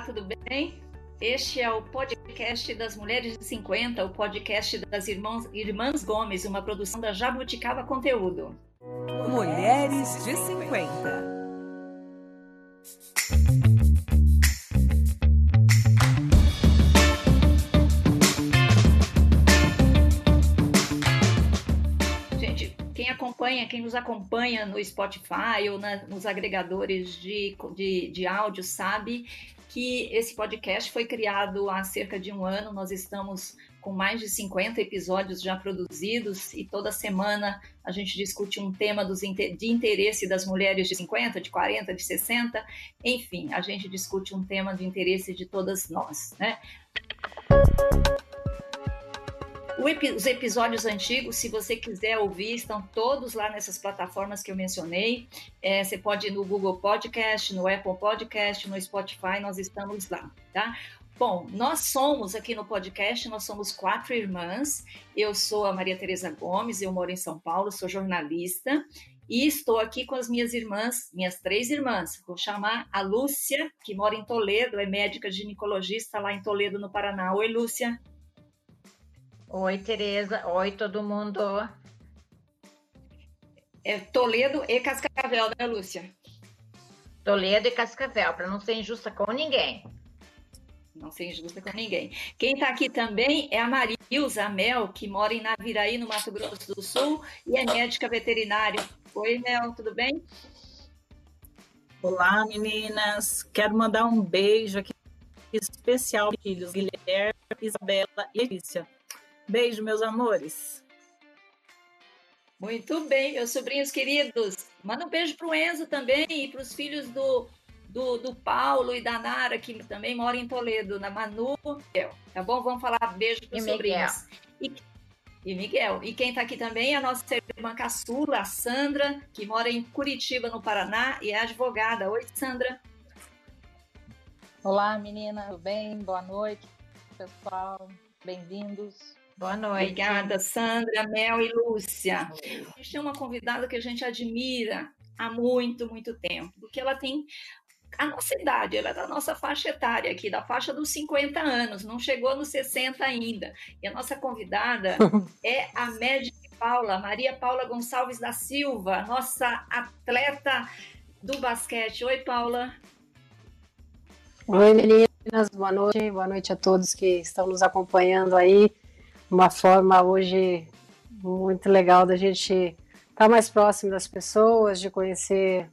Olá, tudo bem? Este é o podcast das Mulheres de 50, o podcast das Irmãs, Irmãs Gomes, uma produção da Jabuticaba Conteúdo. Mulheres de 50. acompanha, quem nos acompanha no Spotify ou na, nos agregadores de, de, de áudio sabe que esse podcast foi criado há cerca de um ano. Nós estamos com mais de 50 episódios já produzidos e toda semana a gente discute um tema dos, de interesse das mulheres de 50, de 40, de 60, enfim, a gente discute um tema de interesse de todas nós, né? Os episódios antigos, se você quiser ouvir, estão todos lá nessas plataformas que eu mencionei. É, você pode ir no Google Podcast, no Apple Podcast, no Spotify, nós estamos lá, tá? Bom, nós somos aqui no podcast, nós somos quatro irmãs. Eu sou a Maria Tereza Gomes, eu moro em São Paulo, sou jornalista e estou aqui com as minhas irmãs, minhas três irmãs. Vou chamar a Lúcia, que mora em Toledo, é médica ginecologista lá em Toledo, no Paraná. Oi, Lúcia. Oi, Tereza. Oi, todo mundo. É Toledo e Cascavel, né, Lúcia? Toledo e Cascavel, para não ser injusta com ninguém. Não ser injusta com ninguém. Quem está aqui também é a Marilza Mel, que mora em Naviraí, no Mato Grosso do Sul, e é médica veterinária. Oi, Mel, tudo bem? Olá, meninas. Quero mandar um beijo aqui especial filhos Guilherme, Isabela e Letícia. Beijo, meus amores. Muito bem, meus sobrinhos queridos. Manda um beijo para o Enzo também e para os filhos do, do, do, Paulo e da Nara, que também moram em Toledo, na Manu. Tá bom? Vamos falar beijo para os sobrinhos. E, e Miguel. E quem está aqui também é a nossa irmã caçula, a Sandra, que mora em Curitiba, no Paraná, e é advogada. Oi, Sandra. Olá, menina, tudo bem? Boa noite, pessoal. Bem-vindos. Boa noite. Obrigada, Sandra, Mel e Lúcia. A gente tem uma convidada que a gente admira há muito, muito tempo, porque ela tem a nossa idade, ela é da nossa faixa etária aqui, da faixa dos 50 anos, não chegou nos 60 ainda. E a nossa convidada é a médica Paula, Maria Paula Gonçalves da Silva, nossa atleta do basquete. Oi, Paula. Oi, meninas, boa noite, boa noite a todos que estão nos acompanhando aí uma forma hoje muito legal da gente estar tá mais próximo das pessoas, de conhecer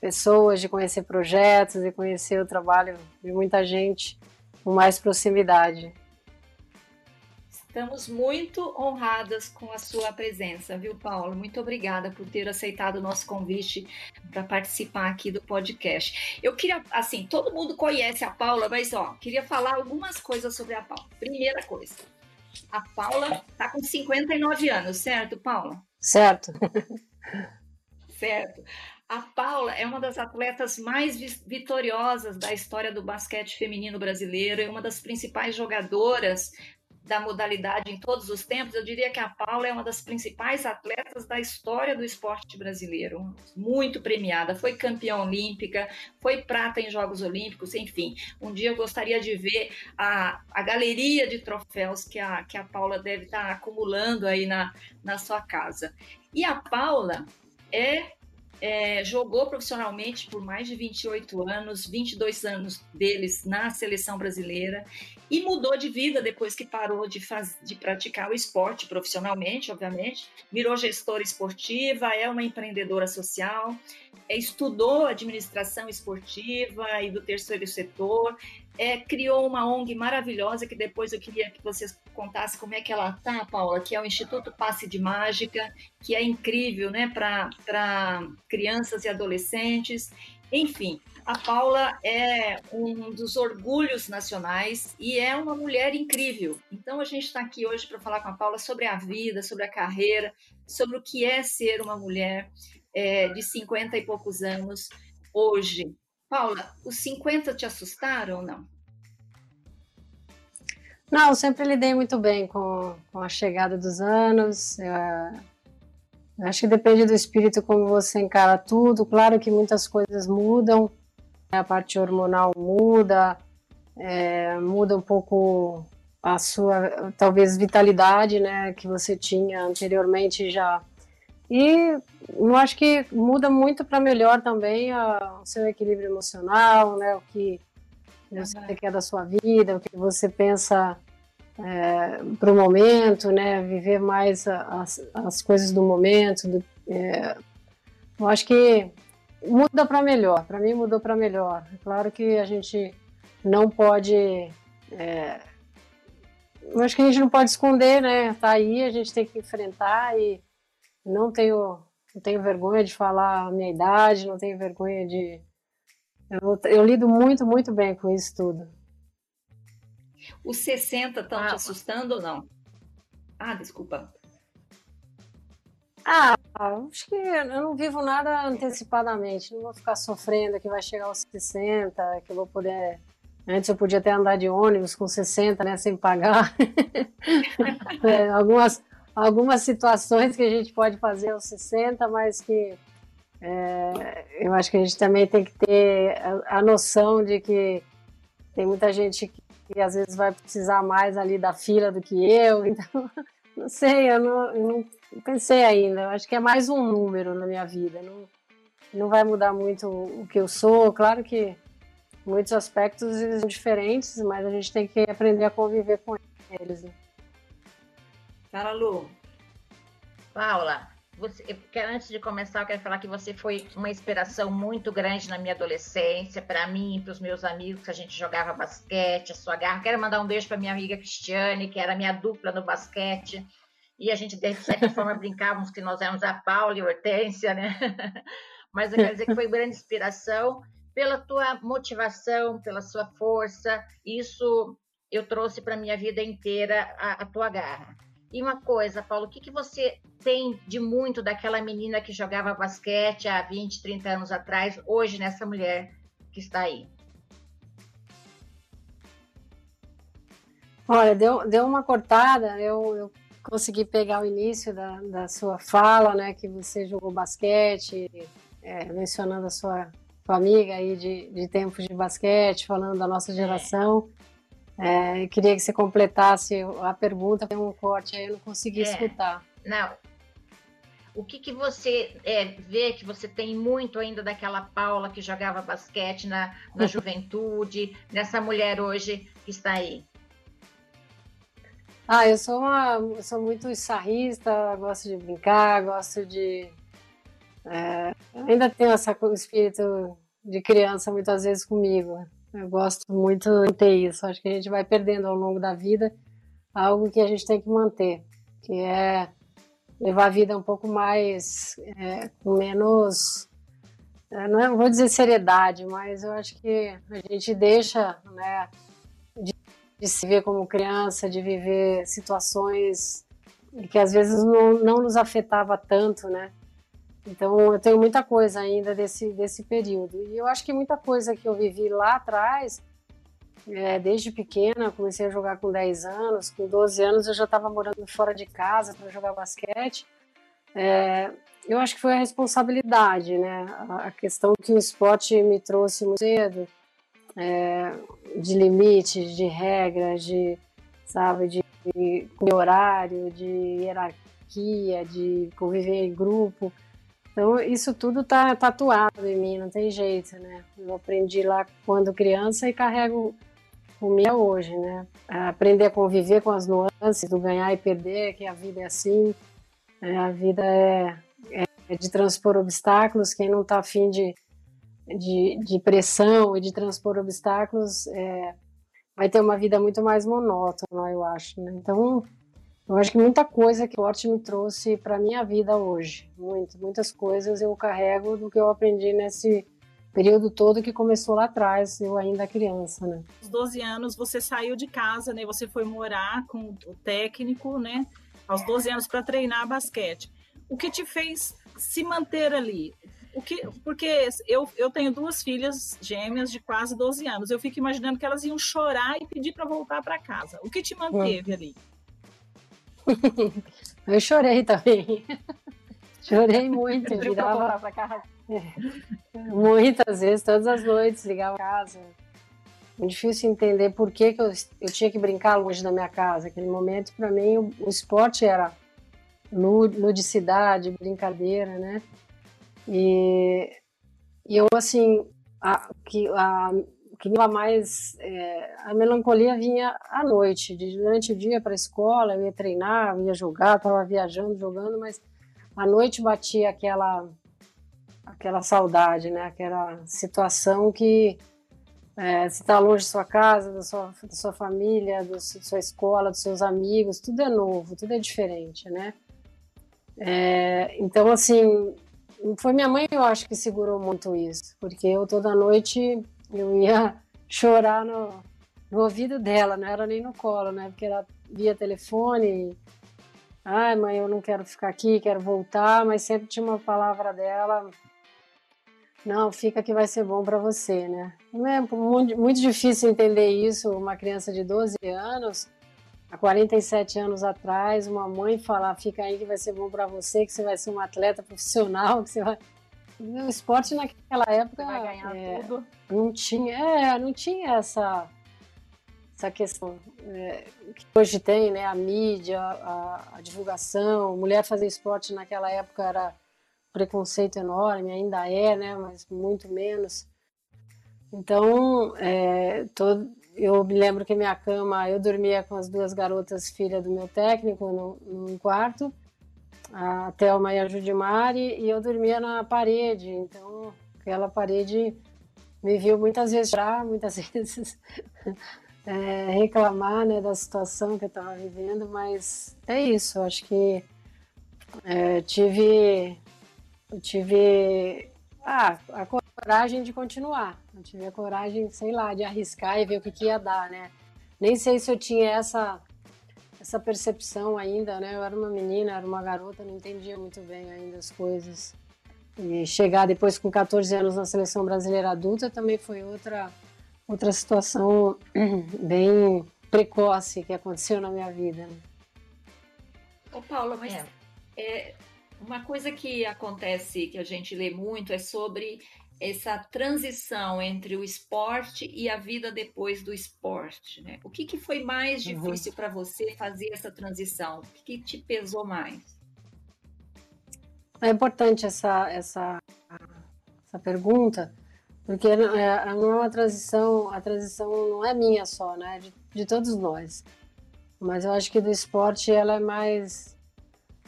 pessoas, de conhecer projetos, de conhecer o trabalho de muita gente com mais proximidade. Estamos muito honradas com a sua presença, viu, Paulo? Muito obrigada por ter aceitado o nosso convite para participar aqui do podcast. Eu queria, assim, todo mundo conhece a Paula, mas ó, queria falar algumas coisas sobre a Paula. Primeira coisa, a Paula está com 59 anos, certo, Paula? Certo. certo. A Paula é uma das atletas mais vitoriosas da história do basquete feminino brasileiro, é uma das principais jogadoras da modalidade em todos os tempos, eu diria que a Paula é uma das principais atletas da história do esporte brasileiro, muito premiada, foi campeã olímpica, foi prata em Jogos Olímpicos, enfim. Um dia eu gostaria de ver a, a galeria de troféus que a, que a Paula deve estar acumulando aí na, na sua casa. E a Paula é é, jogou profissionalmente por mais de 28 anos, 22 anos deles na seleção brasileira e mudou de vida depois que parou de, faz, de praticar o esporte profissionalmente, obviamente. Virou gestora esportiva, é uma empreendedora social, é, estudou administração esportiva e do terceiro setor, é, criou uma ONG maravilhosa que depois eu queria que vocês contassem como é que ela tá, Paula, que é o Instituto Passe de Mágica, que é incrível né, para crianças e adolescentes. Enfim, a Paula é um dos orgulhos nacionais e é uma mulher incrível. Então a gente está aqui hoje para falar com a Paula sobre a vida, sobre a carreira, sobre o que é ser uma mulher é, de 50 e poucos anos hoje. Paula, os 50 te assustaram ou não? Não, sempre lidei muito bem com, com a chegada dos anos. Eu, eu acho que depende do espírito como você encara tudo. Claro que muitas coisas mudam, a parte hormonal muda, é, muda um pouco a sua, talvez, vitalidade, né, que você tinha anteriormente já. E eu acho que muda muito para melhor também a, o seu equilíbrio emocional, né, o que você quer da sua vida, o que você pensa é, para o momento, né, viver mais as, as coisas do momento. Do, é, eu acho que muda para melhor, para mim mudou para melhor. É claro que a gente não pode. É, eu acho que a gente não pode esconder, né? Tá aí, a gente tem que enfrentar e não tenho, não tenho vergonha de falar a minha idade, não tenho vergonha de. Eu, eu lido muito, muito bem com isso tudo. Os 60 estão ah, te assustando ou não? Ah, desculpa. Ah, acho que eu não vivo nada antecipadamente. Não vou ficar sofrendo que vai chegar aos 60, que eu vou poder Antes eu podia até andar de ônibus com 60, né, sem pagar. é, algumas, algumas situações que a gente pode fazer aos 60, mas que é, eu acho que a gente também tem que ter a, a, noção de que tem muita gente que, que, às vezes vai precisar mais ali da fila do que eu, então não sei, eu não, eu não pensei ainda, eu acho que é mais um número na minha vida, não, não vai mudar muito o que eu sou, claro que muitos aspectos são diferentes, mas a gente tem que aprender a conviver com eles. Né? Fala, Lu. Paula, você, eu quero, antes de começar, eu quero falar que você foi uma inspiração muito grande na minha adolescência, para mim, para os meus amigos, que a gente jogava basquete, a sua garra. Quero mandar um beijo para minha amiga Cristiane, que era minha dupla no basquete. E a gente, de certa forma, brincávamos que nós éramos a Paula e a Hortência, né? Mas eu quero dizer que foi grande inspiração pela tua motivação, pela sua força. Isso eu trouxe para minha vida inteira a, a, tua garra. E uma coisa, Paulo, o que, que você tem de muito daquela menina que jogava basquete há 20, 30 anos atrás, hoje nessa mulher que está aí? Olha, deu, deu uma cortada, eu, eu consegui pegar o início da, da sua fala, né, que você jogou basquete, é, mencionando a sua tua amiga aí de, de tempos de basquete, falando da nossa geração. É, queria que você completasse a pergunta, tem um corte aí, eu não consegui é. escutar. Não. O que, que você é, vê que você tem muito ainda daquela Paula que jogava basquete na, na juventude, nessa mulher hoje que está aí? Ah, eu sou uma, eu sou muito sarrista, gosto de brincar, gosto de é, ainda tenho essa, o espírito de criança muitas vezes comigo. Eu gosto muito de ter isso. Acho que a gente vai perdendo ao longo da vida algo que a gente tem que manter, que é levar a vida um pouco mais é, com menos é, não é, vou dizer seriedade, mas eu acho que a gente deixa né, de, de, se ver como criança, de viver situações que às vezes não, não nos afetava tanto, né? Então eu tenho muita coisa ainda desse, desse período. E eu acho que muita coisa que eu vivi lá atrás, é, desde pequena, comecei a jogar com 10 anos, com 12 anos eu já estava morando fora de casa para jogar basquete. É, eu acho que foi a responsabilidade, né? A questão que o esporte me trouxe muito cedo, é, de limites, de regras, de, sabe, de, de horário, de hierarquia, de conviver em grupo. Então, isso tudo tá tatuado em mim, não tem jeito, né? Eu aprendi lá quando criança e carrego comigo hoje, né? Aprender a conviver com as nuances do ganhar e perder, que a vida é assim, é, a vida é, é, de transpor obstáculos, quem não está afim de, de, de, pressão e de transpor obstáculos é, vai ter uma vida muito mais monótona, eu acho, né? Então, eu acho que muita coisa que o esporte me trouxe para minha vida hoje, muito, muitas coisas eu carrego do que eu aprendi nesse período todo que começou lá atrás, eu ainda criança, né? Aos 12 anos você saiu de casa, né? Você foi morar com o técnico, né? Aos 12 anos para treinar basquete. O que te fez se manter ali? O que, porque eu, eu tenho duas filhas gêmeas de quase 12 anos. Eu fico imaginando que elas iam chorar e pedir para voltar para casa. O que te manteve hum. ali? Eu chorei também. Chorei muito. Ligava pra casa. É. Muitas vezes, todas as noites, ligava a casa. muito difícil entender por que, que eu, eu tinha que brincar longe da minha casa. Aquele momento, para mim, o, o, esporte era ludicidade, brincadeira, né? E, e eu, assim, a, que, a, que me mais é, a melancolia vinha à noite durante o dia para a escola eu ia treinar eu ia jogar estava viajando jogando mas à noite batia aquela aquela saudade né? Aquela situação que é, você está longe da sua casa da sua, da sua família da sua escola dos seus amigos tudo é novo tudo é diferente né? É, então assim foi minha mãe eu acho que segurou muito isso porque eu toda noite eu ia chorar no, no ouvido dela, não era nem no colo, né? Porque ela via telefone. Ai, mãe, eu não quero ficar aqui, quero voltar, mas sempre tinha uma palavra dela. Não, fica que vai ser bom para você, né? É muito, muito difícil entender isso, uma criança de 12 anos, há 47 anos atrás, uma mãe falar, fica aí que vai ser bom para você, que você vai ser um atleta profissional, que você vai o esporte naquela época é, tudo. não tinha, é, não tinha essa essa questão é, que hoje tem, né? A mídia, a, a, divulgação, mulher fazer esporte naquela época era preconceito enorme, ainda é, né? Mas muito menos. Então, é, todo, eu me lembro que minha cama, eu dormia com as duas garotas filhas do meu técnico no, num quarto a Thelma e a Judimari, e eu dormia na parede, então aquela parede me viu muitas vezes chorar, muitas vezes é, reclamar né, da situação que eu estava vivendo, mas é isso, acho que é, tive, tive ah, a coragem de continuar, eu tive a coragem, sei lá, de arriscar e ver o que, que ia dar, né? Nem sei se eu tinha essa essa percepção ainda, né? Eu era uma menina, era uma garota, não entendia muito bem ainda as coisas. E chegar depois com 14 anos na seleção brasileira adulta também foi outra outra situação bem precoce que aconteceu na minha vida. Né? Ô Paula, mas é. É, uma coisa que acontece, que a gente lê muito, é sobre essa transição entre o esporte e a vida depois do esporte, né? O que, que foi mais uhum. difícil uhum. para você fazer essa transição? O que, que, te pesou mais? É importante essa, essa, essa pergunta, porque é, não é uma transição, a transição não é minha só, né? De, de todos nós. Mas eu acho que do esporte ela é mais,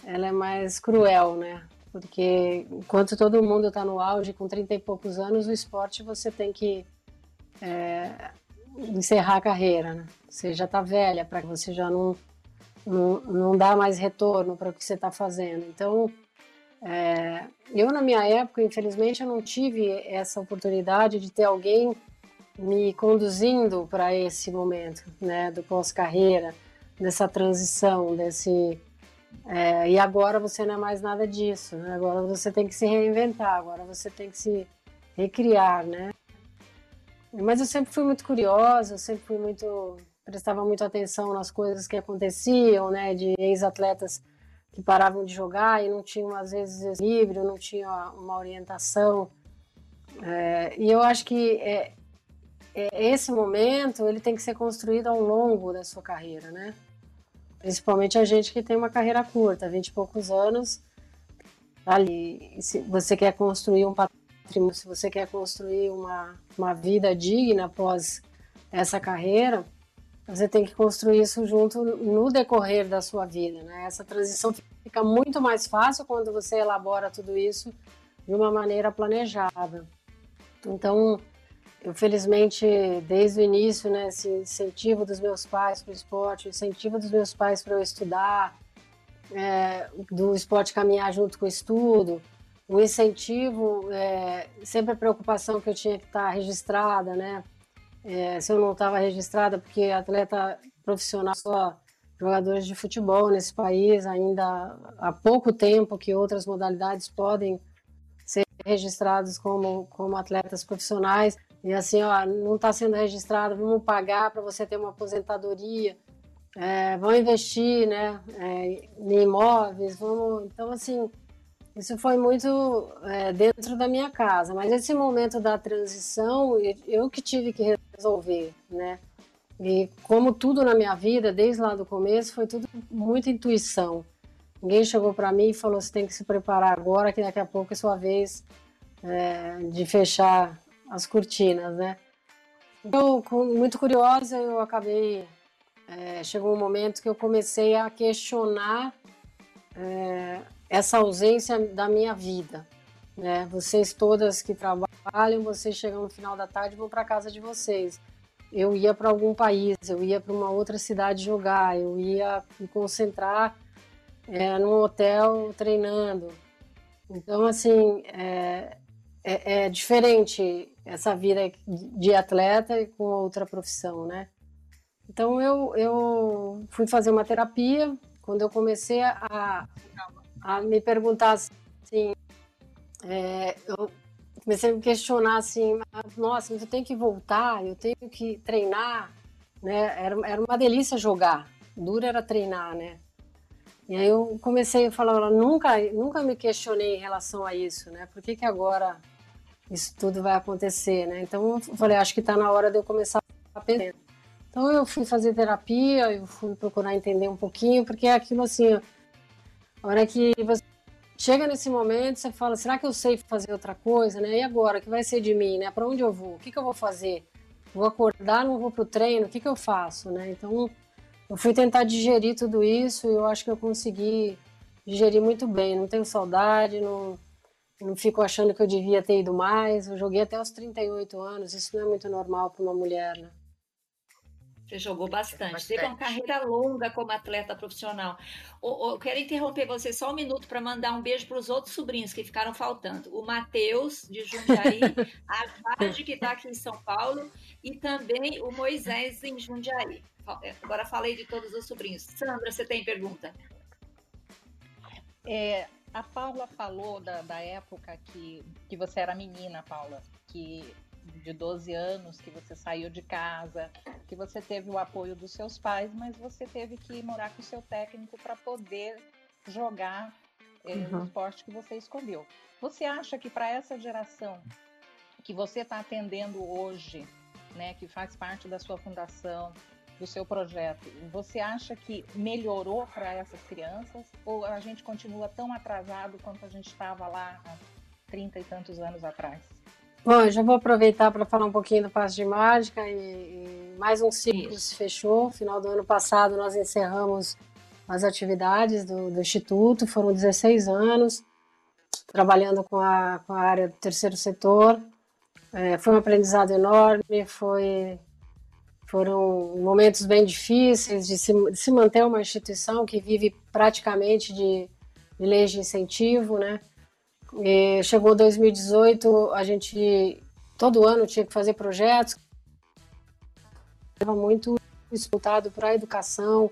ela é mais cruel, né? Porque enquanto todo mundo está no auge com 30 e poucos anos, o esporte você tem que é, encerrar a carreira, né? Você já está velha, para que você já não, não, não dá mais retorno para o que você está fazendo. Então, é, eu na minha época, infelizmente, eu não tive essa oportunidade de ter alguém me conduzindo para esse momento, né, do pós-carreira, dessa transição, desse é, e agora você não é mais nada disso, né? agora você tem que se reinventar, agora você tem que se recriar, né? Mas eu sempre fui muito curiosa, eu sempre fui muito prestava muita atenção nas coisas que aconteciam, né? De ex-atletas que paravam de jogar e não tinham às vezes equilíbrio, não tinham uma orientação. É, e eu acho que é, é, esse momento ele tem que ser construído ao longo da sua carreira, né? Principalmente a gente que tem uma carreira curta, 20 e poucos anos, ali. Se você quer construir um patrimônio, se você quer construir uma, uma vida digna após essa carreira, você tem que construir isso junto no decorrer da sua vida, né? Essa transição fica muito mais fácil quando você elabora tudo isso de uma maneira planejada. Então, eu felizmente desde o início, né, esse incentivo dos meus pais para o esporte, o incentivo dos meus pais para eu estudar, é, do esporte caminhar junto com o estudo, o incentivo, é, sempre a preocupação que eu tinha que estar registrada, né? É, se eu não estava registrada, porque atleta profissional só jogadores de futebol nesse país ainda há pouco tempo que outras modalidades podem ser registrados como, como atletas profissionais. E assim, ó, não está sendo registrado, vamos pagar para você ter uma aposentadoria, é, vamos investir, né, é, em imóveis, vamos... Então, assim, isso foi muito é, dentro da minha casa, mas esse momento da transição, eu que tive que resolver, né? E como tudo na minha vida, desde lá do começo, foi tudo muita intuição. Ninguém chegou para mim e falou: você tem que se preparar agora, que daqui a pouco é sua vez é, de fechar as cortinas, né? Então, muito curiosa, eu acabei. É, chegou um momento que eu comecei a questionar é, essa ausência da minha vida. Né? Vocês todas que trabalham, vocês chegam no final da tarde e vão para casa de vocês. Eu ia para algum país, eu ia para uma outra cidade jogar, eu ia me concentrar é, num hotel treinando. Então, assim, é, é, é, diferente essa vida de atleta com outra profissão, né? Então, eu, eu fui fazer uma terapia. Quando eu comecei a, a me perguntar assim, é, eu comecei a me questionar assim, nossa, mas eu tenho que voltar, eu tenho que treinar, né? Era, era uma delícia jogar, duro era treinar, né? E aí eu comecei a falar, nunca, nunca me questionei em relação a isso, né? Por que, que agora isso tudo vai acontecer, né? Então eu falei, acho que está na hora de eu começar a pensar. Então eu fui fazer terapia, eu fui procurar entender um pouquinho, porque é aquilo assim, a hora que você chega nesse momento, você fala, será que eu sei fazer outra coisa, né? E agora, o que vai ser de mim, né? Para onde eu vou? O que, que eu vou fazer? Vou acordar, não vou pro treino? O que, que eu faço, né? Então eu fui tentar digerir tudo isso e eu acho que eu consegui digerir muito bem. Não tenho saudade, não, não fico achando que eu devia ter ido mais. Eu joguei até os 38 anos, isso não é muito normal para uma mulher, né? Você jogou bastante. bastante. Teve uma carreira longa como atleta profissional. Eu quero interromper você só um minuto para mandar um beijo para os outros sobrinhos que ficaram faltando. O Matheus, de Jundiaí, a Jade, que está aqui em São Paulo, e também o Moisés, em Jundiaí. É, agora falei de todos os sobrinhos. Sandra, você tem pergunta? É, a Paula falou da, da época que, que você era menina, Paula, que de 12 anos, que você saiu de casa, que você teve o apoio dos seus pais, mas você teve que morar com o seu técnico para poder jogar é, uhum. o esporte que você escolheu. Você acha que para essa geração que você está atendendo hoje, né, que faz parte da sua fundação, do seu projeto, você acha que melhorou para essas crianças ou a gente continua tão atrasado quanto a gente estava lá há 30 e tantos anos atrás? Bom, eu já vou aproveitar para falar um pouquinho do Passo de Mágica e, e mais um ciclo Isso. se fechou. Final do ano passado nós encerramos as atividades do, do Instituto, foram 16 anos trabalhando com a, com a área do terceiro setor. É, foi um aprendizado enorme, foi foram momentos bem difíceis de se, de se manter uma instituição que vive praticamente de, de leis de incentivo, né? E chegou 2018, a gente todo ano tinha que fazer projetos, estava muito disputado para a educação,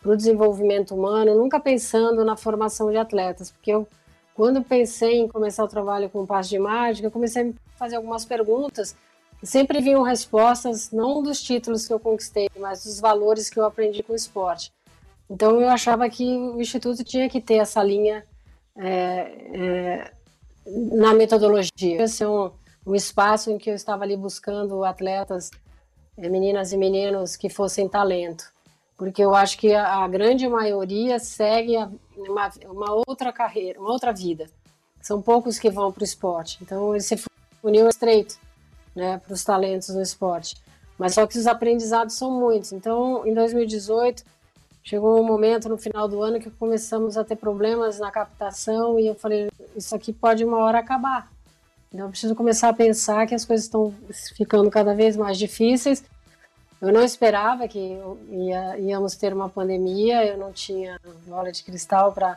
para o desenvolvimento humano, nunca pensando na formação de atletas, porque eu quando pensei em começar o trabalho com o passe de mágica, eu comecei a fazer algumas perguntas sempre vinham respostas não dos títulos que eu conquistei, mas dos valores que eu aprendi com o esporte. Então eu achava que o instituto tinha que ter essa linha é, é, na metodologia, ser um, um, espaço em que eu estava ali buscando atletas, é, meninas e meninos que fossem talento, porque eu acho que a, a grande maioria segue a, uma, uma, outra carreira, uma outra vida. São poucos que vão para o esporte, então esse funil é estreito né, para os talentos no esporte. Mas só que os aprendizados são muitos. Então, em 2018, chegou um momento no final do ano que começamos a ter problemas na captação e eu falei, isso aqui pode uma hora acabar. Então, eu preciso começar a pensar que as coisas estão ficando cada vez mais difíceis. Eu não esperava que ia, íamos ter uma pandemia, eu não tinha bola de cristal para.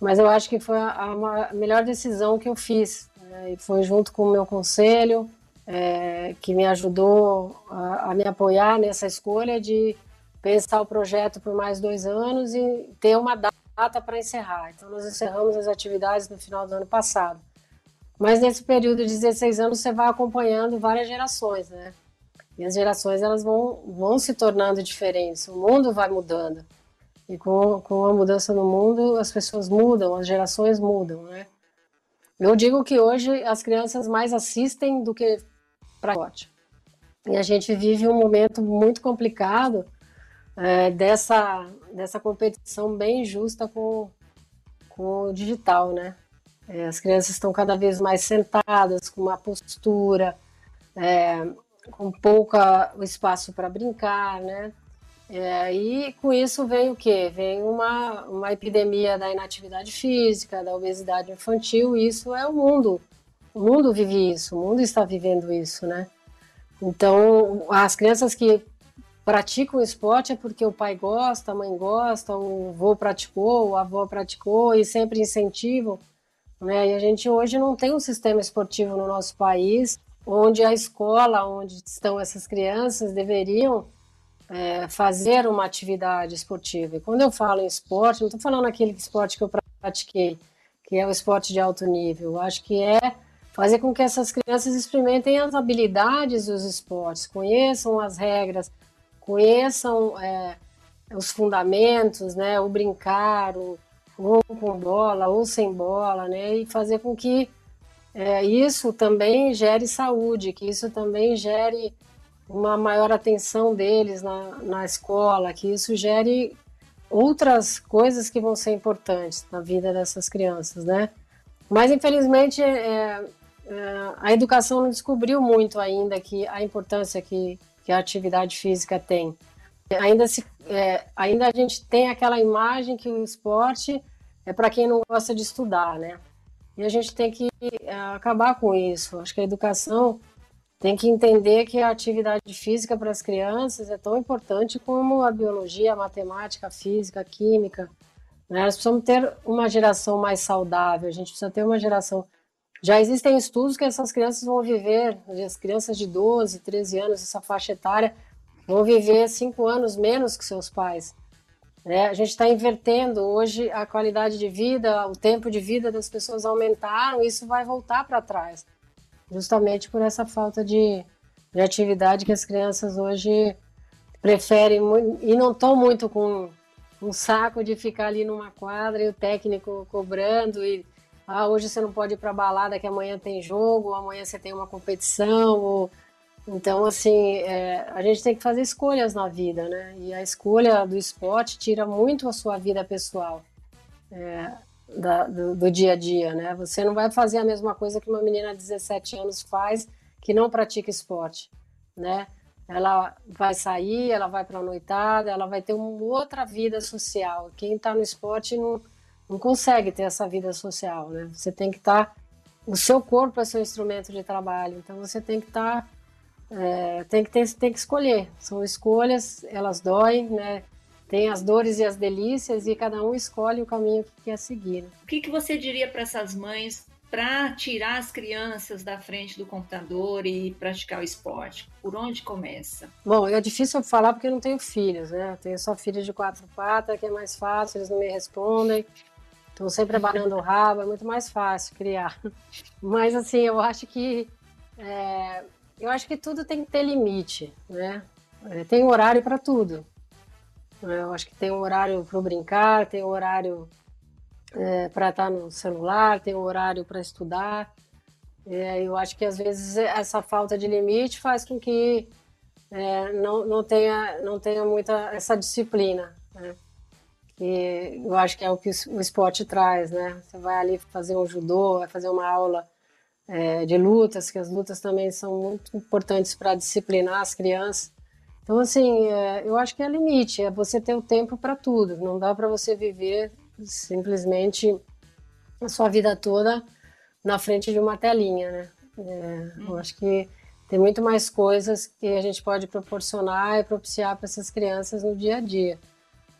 Mas eu acho que foi a, a melhor decisão que eu fiz. Né? E foi junto com o meu conselho, é, que me ajudou a, a, me apoiar nessa escolha de pensar o projeto por mais dois anos e ter uma data para encerrar. Então, nós encerramos as atividades no final do ano passado. Mas nesse período de 16 anos, você vai acompanhando várias gerações, né? E as gerações elas vão, vão se tornando diferentes, o mundo vai mudando. E com, com a mudança no mundo, as pessoas mudam, as gerações mudam, né? Eu digo que hoje as crianças mais assistem do que para. E a gente vive um momento muito complicado é, dessa, dessa competição bem justa com, com o digital, né? É, as crianças estão cada vez mais sentadas, com uma postura, é, com pouca espaço para brincar, né? É, e com isso vem o quê? Vem uma, uma epidemia da inatividade física, da obesidade infantil, e isso é o mundo. O mundo vive isso, o mundo está vivendo isso, né? Então, as crianças que praticam esporte é porque o pai gosta, a mãe gosta, o avô praticou, a avó praticou e sempre incentivam. Né? E a gente hoje não tem um sistema esportivo no nosso país onde a escola, onde estão essas crianças, deveriam é, fazer uma atividade esportiva. E quando eu falo em esporte, não estou falando aquele esporte que eu pratiquei, que é o esporte de alto nível. Eu acho que é fazer com que essas crianças experimentem as habilidades dos esportes, conheçam as regras, conheçam é, os fundamentos, né, o brincar, o, ou com bola, ou sem bola, né, e fazer com que é, isso também gere saúde, que isso também gere uma maior atenção deles na, na escola, que isso gere outras coisas que vão ser importantes na vida dessas crianças, né? Mas infelizmente é, a educação não descobriu muito ainda que a importância que, que a atividade física tem. Ainda se, é, ainda a gente tem aquela imagem que o esporte é para quem não gosta de estudar, né? E a gente tem que é, acabar com isso. Acho que a educação tem que entender que a atividade física para as crianças é tão importante como a biologia, a matemática, a física, a química. Né? Nós precisamos ter uma geração mais saudável, a gente precisa ter uma geração. Já existem estudos que essas crianças vão viver, as crianças de 12, 13 anos, essa faixa etária, vão viver 5 anos menos que seus pais. Né? A gente está invertendo. Hoje a qualidade de vida, o tempo de vida das pessoas aumentaram, isso vai voltar para trás justamente por essa falta de, de atividade que as crianças hoje preferem e não estão muito com um saco de ficar ali numa quadra e o técnico cobrando e ah, hoje você não pode ir para balada que amanhã tem jogo, amanhã você tem uma competição. Ou... Então, assim, é, a gente tem que fazer escolhas na vida, né? E a escolha do esporte tira muito a sua vida pessoal. É, da, do, do, dia a dia, né? Você não vai fazer a mesma coisa que uma menina de 17 anos faz que não pratica esporte, né? Ela vai sair, ela vai para a noitada, ela vai ter uma outra vida social. Quem está no esporte não, não consegue ter essa vida social, né? Você tem que estar... Tá, o seu corpo é seu instrumento de trabalho, então você tem que estar... Tá, é, tem, que ter, tem que escolher. São escolhas, elas doem, né? tem as dores e as delícias e cada um escolhe o caminho que quer seguir. Né? O que, que você diria para essas mães para tirar as crianças da frente do computador e praticar o esporte? Por onde começa? Bom, é difícil falar porque eu não tenho filhos, né? Eu tenho só filhos de quatro patas, que é mais fácil, eles não me respondem. Estão sempre abanando o rabo, é muito mais fácil criar. Mas assim, eu acho que é, eu acho que tudo tem que ter limite, né? É, tem horário para tudo. Né? Eu acho que tem um horário para brincar, tem um horário é, para estar no celular, tem um horário para estudar. É, eu acho que às vezes essa falta de limite faz com que é, não, não, tenha, não tenha muita essa disciplina. Né? Que eu acho que é o que o esporte traz, né? Você vai ali fazer um judô, vai fazer uma aula é, de lutas, que as lutas também são muito importantes para disciplinar as crianças. Então, assim, é, eu acho que é limite, é você ter o tempo para tudo. Não dá para você viver simplesmente a sua vida toda na frente de uma telinha, né? É, eu uhum. acho que tem muito mais coisas que a gente pode proporcionar e propiciar para essas crianças no dia a dia,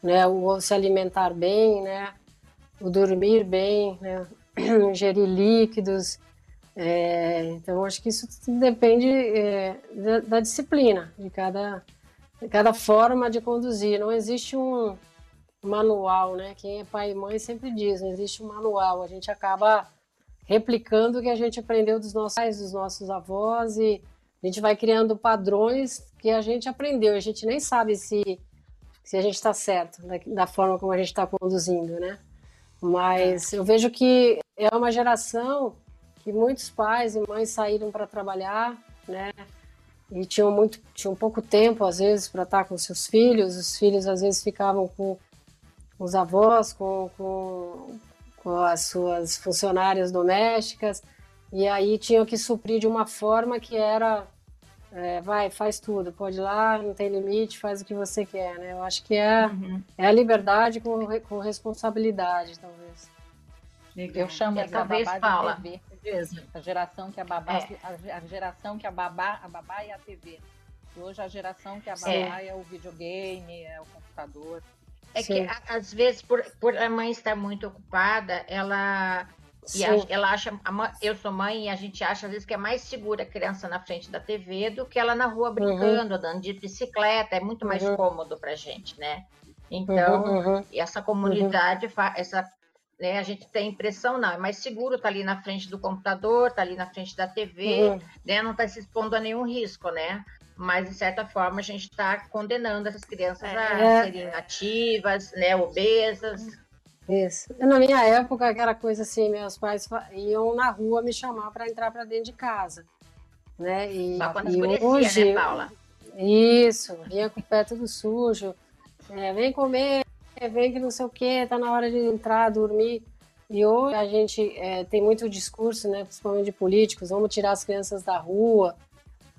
né? O se alimentar bem, né? O dormir bem, né? Ingerir líquidos. É, então, acho que isso depende é, da, da disciplina de cada cada forma de conduzir. Não existe um manual, né? Quem é pai e mãe sempre diz, não existe um manual. A gente acaba replicando o que a gente aprendeu dos nossos pais, dos nossos avós e a gente vai criando padrões que a gente aprendeu. A gente nem sabe se, se a gente está certo da, da, forma como a gente está conduzindo, né? Mas eu vejo que é uma geração que muitos pais e mães saíram para trabalhar, né? e tinham muito, tinham pouco tempo às vezes para estar com seus filhos. Os filhos às vezes ficavam com os avós, com, com, com as suas funcionárias domésticas e aí tinham que suprir de uma forma que era é, vai, faz tudo, pode ir lá, não tem limite, faz o que você quer, né? Eu acho que é, uhum. é a liberdade com, com responsabilidade, talvez. Eu chamo é, talvez Paula. TV. A geração que a babá, é. a, geração que a babá, a babá e a TV. E hoje a geração que a babá é, é o videogame, é o computador. É Sim. que às vezes por, por a mãe estar muito ocupada, ela e a, ela acha, eu sou mãe e a gente acha às vezes que é mais segura a criança na frente da TV do que ela na rua brincando, uhum. andando de bicicleta, é muito mais uhum. cômodo pra gente, né? Então, uhum, uhum. essa comunidade, essa né? A gente tem a impressão, não, é mais seguro estar tá ali na frente do computador, estar tá ali na frente da TV, uhum. né? Não está se expondo a nenhum risco, né? Mas, de certa forma, a gente está condenando essas crianças é. a serem ativas, né? Obesas. Isso. Na minha época, aquela coisa assim, meus pais iam na rua me chamar para entrar para dentro de casa. Né? E, e hoje, né, Paula? Isso, vinha com o pé tudo sujo. É, vem comer, vem que não sei o que, tá na hora de entrar, dormir. E hoje a gente é, tem muito discurso, né, principalmente de políticos, vamos tirar as crianças da rua.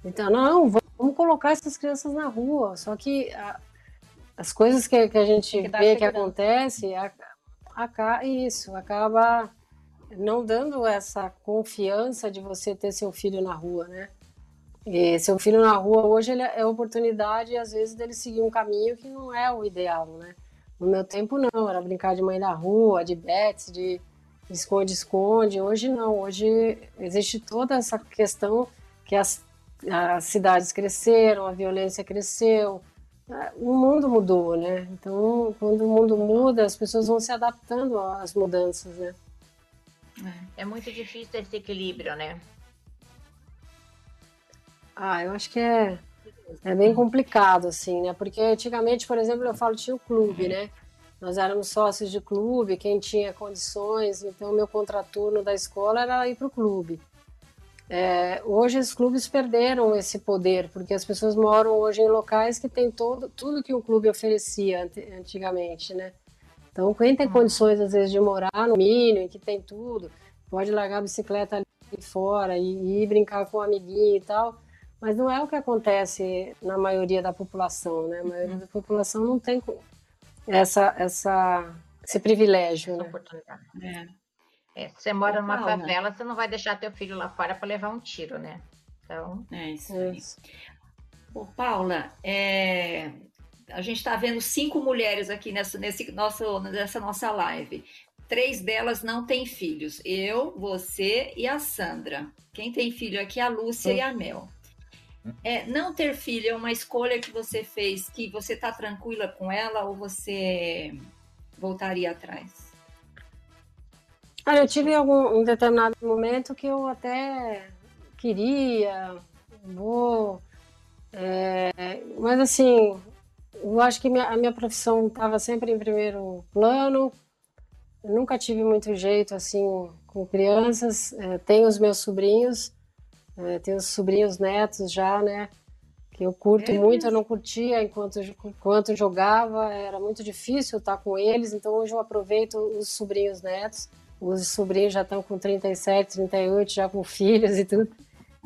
Então, não, vamos colocar essas crianças na rua. Só que a, as coisas que, que a gente que vê que acontece, a, a, isso, acaba não dando essa confiança de você ter seu filho na rua, né? E seu filho na rua hoje é oportunidade, às vezes, dele seguir um caminho que não é o ideal, né? No meu tempo, não. Era brincar de mãe da rua, de bets, de esconde-esconde. Hoje, não. Hoje existe toda essa questão que as, as cidades cresceram, a violência cresceu, o mundo mudou, né? Então, quando o mundo muda, as pessoas vão se adaptando às mudanças, né? É muito difícil esse equilíbrio, né? Ah, eu acho que é é bem complicado, assim, né? Porque antigamente, por exemplo, eu falo, tinha o clube, né? Nós éramos sócios de clube, quem tinha condições, então meu contraturno da escola era ir para o clube. É, hoje os clubes perderam esse poder, porque as pessoas moram hoje em locais que tem todo, tudo que o clube oferecia antigamente, né? Então, quem tem condições, às vezes, de morar no mínimo, que tem tudo, pode largar a bicicleta ali fora e, e ir brincar com um amiguinho e tal, mas não é o que acontece na maioria da população, né? A maioria uhum. da população não tem essa, essa, esse privilégio, essa né? oportunidade. É. É, se você mora numa Paula. favela, você não vai deixar teu filho lá fora para levar um tiro, né? Então, é isso. Aí. Ô, Paula, é, a gente está vendo cinco mulheres aqui nessa, nesse nosso, nessa nossa live. Três delas não têm filhos. Eu, você e a Sandra. Quem tem filho aqui é a Lúcia e a Mel. É, não ter filho é uma escolha que você fez, que você está tranquila com ela ou você voltaria atrás? Olha, eu tive algum um determinado momento que eu até queria, vou, é, mas assim, eu acho que minha, a minha profissão estava sempre em primeiro plano. Eu nunca tive muito jeito assim com crianças. É, tenho os meus sobrinhos, é, tenho sobrinhos netos já, né? Que eu curto é muito, eu não curtia enquanto, enquanto jogava, era muito difícil estar com eles, então hoje eu aproveito os sobrinhos netos. Os sobrinhos já estão com 37, 38, já com filhos e tudo.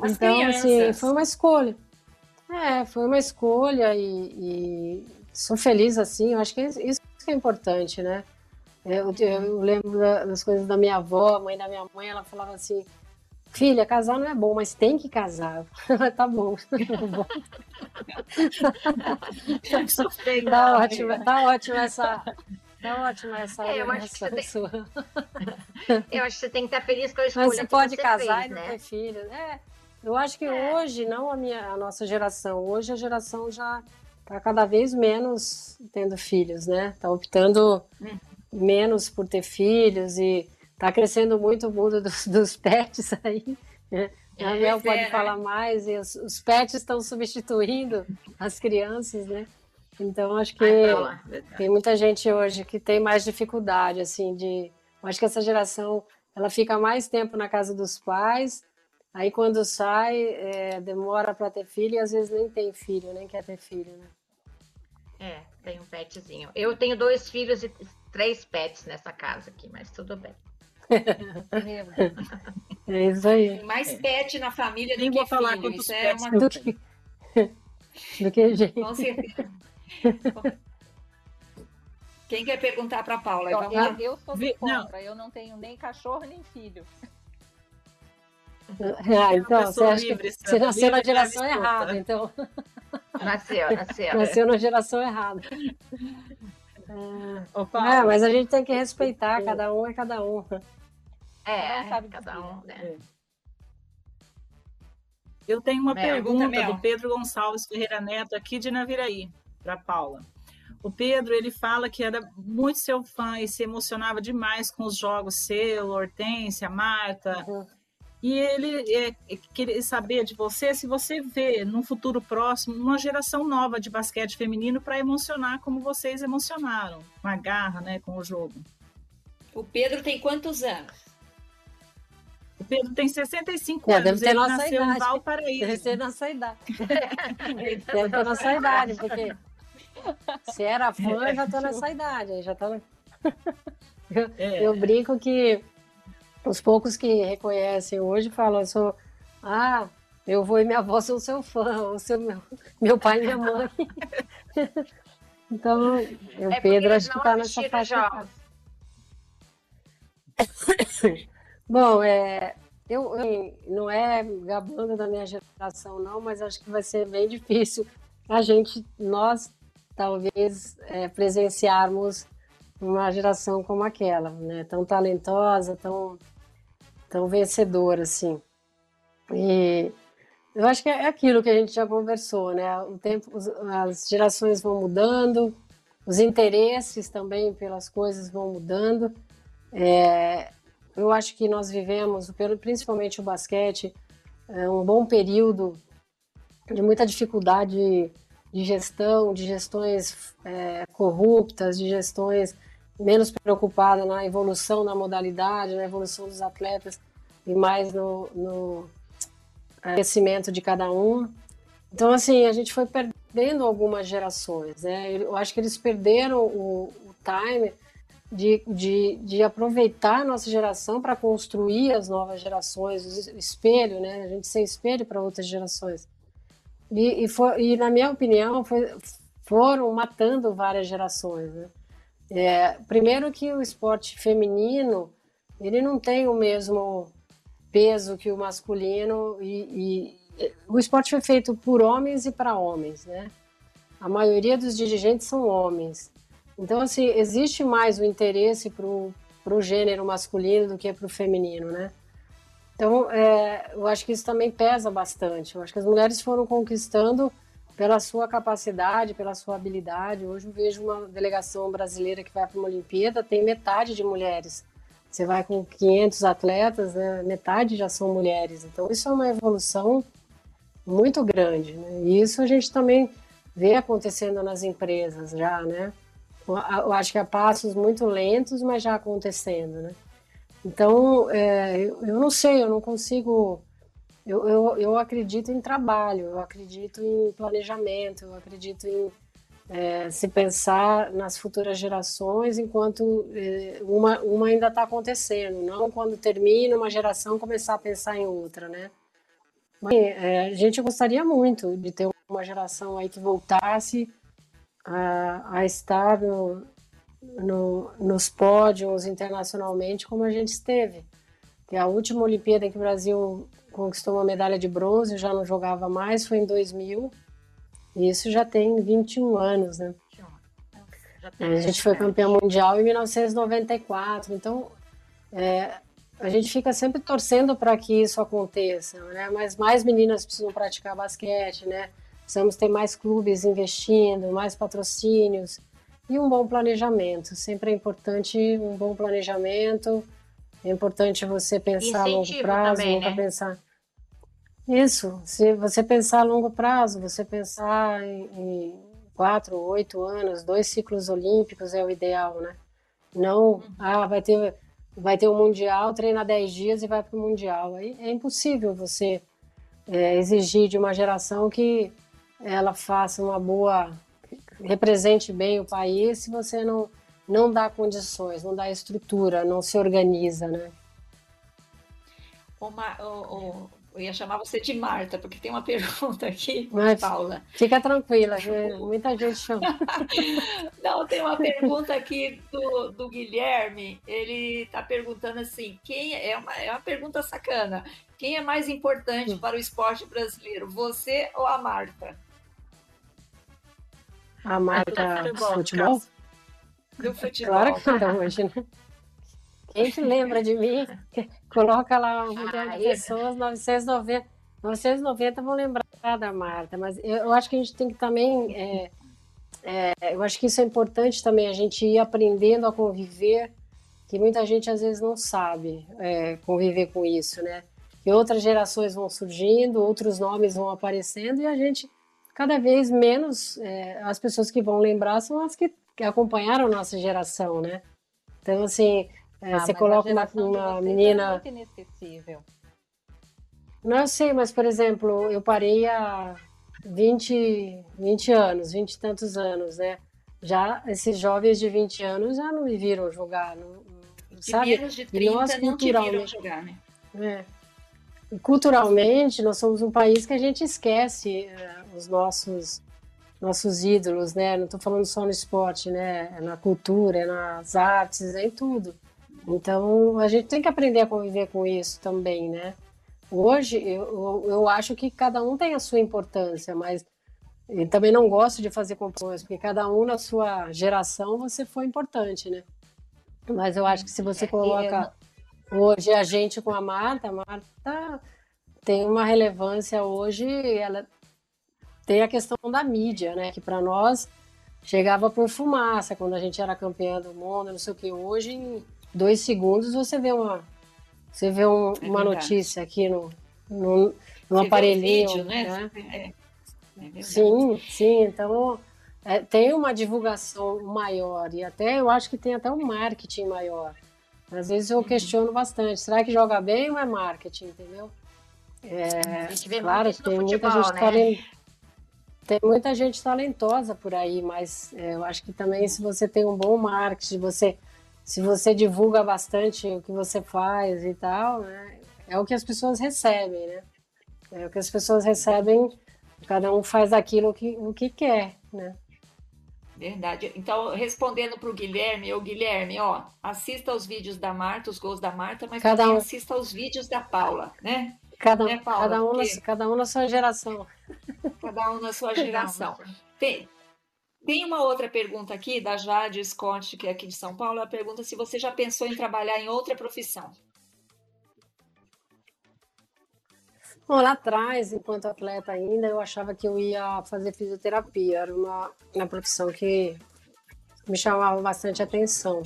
As então, assim, crianças. assim, foi uma escolha. É, foi uma escolha e, e, sou feliz assim. Eu acho que isso que é importante, né? Eu, eu lembro das coisas da minha avó, a mãe da minha mãe, ela falava assim: Filha, casar não é bom, mas tem que casar. tá bom. tá ótimo, tá ótimo essa. Tá ótimo essa é, eu acho que você sua. Tem... eu acho que você tem que estar feliz com a escolha Mas você pode você casar fez, e não né? ter filhos. É, eu acho que é. hoje, não a, minha, a nossa geração, hoje a geração já está cada vez menos tendo filhos, né? Está optando hum. menos por ter filhos e Está crescendo muito o mundo dos, dos pets aí. Né? A Mel é, pode é, falar mais, e os, os, pets estão substituindo as crianças, né? Então, acho que tem muita gente hoje que tem mais dificuldade, assim, de... Eu acho que essa geração, ela fica mais tempo na casa dos pais Aí quando sai, é, demora para ter filho e às vezes nem tem filho, nem quer ter filho, né? É, tem um petzinho. Eu tenho dois filhos e três pets nessa casa aqui, mas tudo bem. é isso aí. Tem mais pet na família do Nem que vou falar filho. Isso é uma... Do que, do que gente. Com certeza. Quem quer perguntar para Paula? Lá. eu, eu sou do Vi- não. contra, eu não tenho nem cachorro nem filho. Ah, então, você acha que livre, você nasceu na geração errada, então. Nasceu, nasceu. Nasceu na geração errada. Ô, É, Paula, mas a gente tem que respeitar, cada um é cada um. É, sabe cada um, né? eu tenho uma Mel, pergunta do Pedro Gonçalves Ferreira Neto, aqui de Naviraí, para Paula. O Pedro, ele fala que era muito seu fã e se emocionava demais com os jogos seu, Hortência, Marta. Uhum. E ele é, é, queria saber de você se você vê no futuro próximo uma geração nova de basquete feminino para emocionar como vocês emocionaram, com a garra, né, com o jogo. O Pedro tem quantos anos? O Pedro tem 65 É, anos, deve ter ele nossa nasceu idade. em Valparaíso. Deve ter nossa idade. Deve ter nossa idade, porque se era fã, eu já tô nessa idade. aí Já tô na- É. Eu brinco que os poucos que reconhecem hoje falam, eu sou, ah, meu avô e minha avó são seu fã, ou seu, meu, meu pai e minha mãe. Então, o É porque Pedro acho que não está nessa faixa. Bom, é, eu, eu- não é gabando da minha geração, não, mas acho que vai ser bem difícil a gente, nós, talvez, é, presenciarmos uma geração como aquela, né? Tão talentosa, tão, tão vencedora, assim. E eu acho que é aquilo que a gente já conversou, né? O tempo, as gerações vão mudando, os interesses também pelas coisas vão mudando. É, eu acho que nós vivemos, principalmente o basquete, é, um bom período de muita dificuldade de gestão, de gestões é, corruptas, de gestões menos preocupadas na evolução da modalidade, na evolução dos atletas e mais no, no é, crescimento de cada um. Então, assim, a gente foi perdendo algumas gerações, né? Eu acho que eles perderam o, o time de, de, de aproveitar a nossa geração para construir as novas gerações, o espelho, né? A gente ser espelho para outras gerações. E, e, e, na minha opinião, foi, foram matando várias gerações, né? É, primeiro que o esporte feminino, ele não tem o mesmo peso que o masculino e, e o esporte foi feito por homens e para homens, né? A maioria dos dirigentes são homens. Então, assim, existe mais o interesse para o gênero masculino do que para o feminino, né? Então, é, eu acho que isso também pesa bastante. Eu acho que as mulheres foram conquistando pela sua capacidade, pela sua habilidade. Hoje eu vejo uma delegação brasileira que vai para uma Olimpíada, tem metade de mulheres. Você vai com 500 atletas, né? metade já são mulheres. Então, isso é uma evolução muito grande. Né? E isso a gente também vê acontecendo nas empresas já, né? Eu acho que a passos muito lentos, mas já acontecendo, né? Então, é, eu, não sei, eu não consigo. Eu, eu, eu acredito em trabalho, eu acredito em planejamento, eu acredito em é, se pensar nas futuras gerações enquanto é, uma, uma ainda está acontecendo, não quando termina uma geração começar a pensar em outra, né? Mas, é, a gente gostaria muito de ter uma geração aí que voltasse a, a estar no, no, nos pódios internacionalmente como a gente esteve. Que a última Olimpíada que o Brasil conquistou uma medalha de bronze, já não jogava mais, foi em 2000. E isso já tem 21 anos, né? A gente foi campeão mundial em 1994. Então, é, a gente fica sempre torcendo para que isso aconteça, né? Mas mais meninas precisam praticar basquete, né? Precisamos ter mais clubes investindo, mais patrocínios e um bom planejamento. Sempre é importante um bom planejamento. É importante você pensar Incentivo a longo prazo, também, nunca né? pensar. Isso, se você pensar a longo prazo, você pensar em, em quatro, oito anos, dois ciclos olímpicos é o ideal, né? Não, ah, vai ter vai ter um mundial, treina 10 dias e vai para o mundial. Aí é impossível você é, exigir de uma geração que ela faça uma boa, represente bem o país se você não, não dá condições, não dá estrutura, não se organiza, né? Uma, o, eu ia chamar você de Marta, porque tem uma pergunta aqui, Mas, Paula. Fica tranquila, muita gente chama. Não, tem uma pergunta aqui do, do Guilherme. Ele está perguntando assim: quem é uma, é uma pergunta sacana. Quem é mais importante para o esporte brasileiro, você ou a Marta? A Marta do futebol? Do futebol. Claro que não, hoje, né? Quem se lembra de mim, coloca lá um milhão de pessoas, 990. 990 vão lembrar da Marta, mas eu, eu acho que a gente tem que também. É, é, eu acho que isso é importante também, a gente ir aprendendo a conviver, que muita gente às vezes não sabe é, conviver com isso, né? E outras gerações vão surgindo, outros nomes vão aparecendo e a gente, cada vez menos, é, as pessoas que vão lembrar são as que, que acompanharam nossa geração, né? Então, assim, é, ah, você coloca uma, uma é menina. É muito inesquecível. Não, eu sei, mas, por exemplo, eu parei há 20, 20 anos, 20 e tantos anos, né? Já esses jovens de 20 anos já não me viram jogar, não, sabe? menos de 30 nós, não te viram jogar, né? É. E culturalmente, nós somos um país que a gente esquece é, os nossos nossos ídolos, né? Não estou falando só no esporte, né? É na cultura, é nas artes, é em tudo. Então, a gente tem que aprender a conviver com isso também, né? Hoje, eu, eu acho que cada um tem a sua importância, mas eu também não gosto de fazer comparações, porque cada um na sua geração você foi importante, né? Mas eu acho que se você é, coloca hoje a gente com a Marta, a Marta tem uma relevância hoje, ela tem a questão da mídia, né? Que para nós chegava por fumaça quando a gente era campeã do mundo, não sei o que. Hoje, dois segundos você vê uma, você vê um, é uma notícia aqui no, no, no aparelhinho. Vídeo, né? né? É, é sim, sim. Então é, tem uma divulgação maior e até eu acho que tem até um marketing maior. Às vezes eu uhum. questiono bastante. Será que joga bem ou é marketing, entendeu? É, claro, tem muita gente né? Tem muita gente talentosa por aí, mas é, eu acho que também se você tem um bom marketing, você se você divulga bastante o que você faz e tal, né, é o que as pessoas recebem, né? É o que as pessoas recebem, cada um faz aquilo que, o que quer, né? Verdade. Então, respondendo para o Guilherme, ô Guilherme, ó, assista aos vídeos da Marta, os gols da Marta, mas cada também um... assista aos vídeos da Paula, né? Cada, né, Paula? cada, um Porque... cada um na sua geração. Cada um na sua geração. Tem, tem uma outra pergunta aqui da Jade Scott, que é aqui de São Paulo. Ela pergunta se você já pensou em trabalhar em outra profissão. Bom, lá atrás, enquanto atleta ainda, eu achava que eu ia fazer fisioterapia. Era uma, uma profissão que me chamava bastante atenção.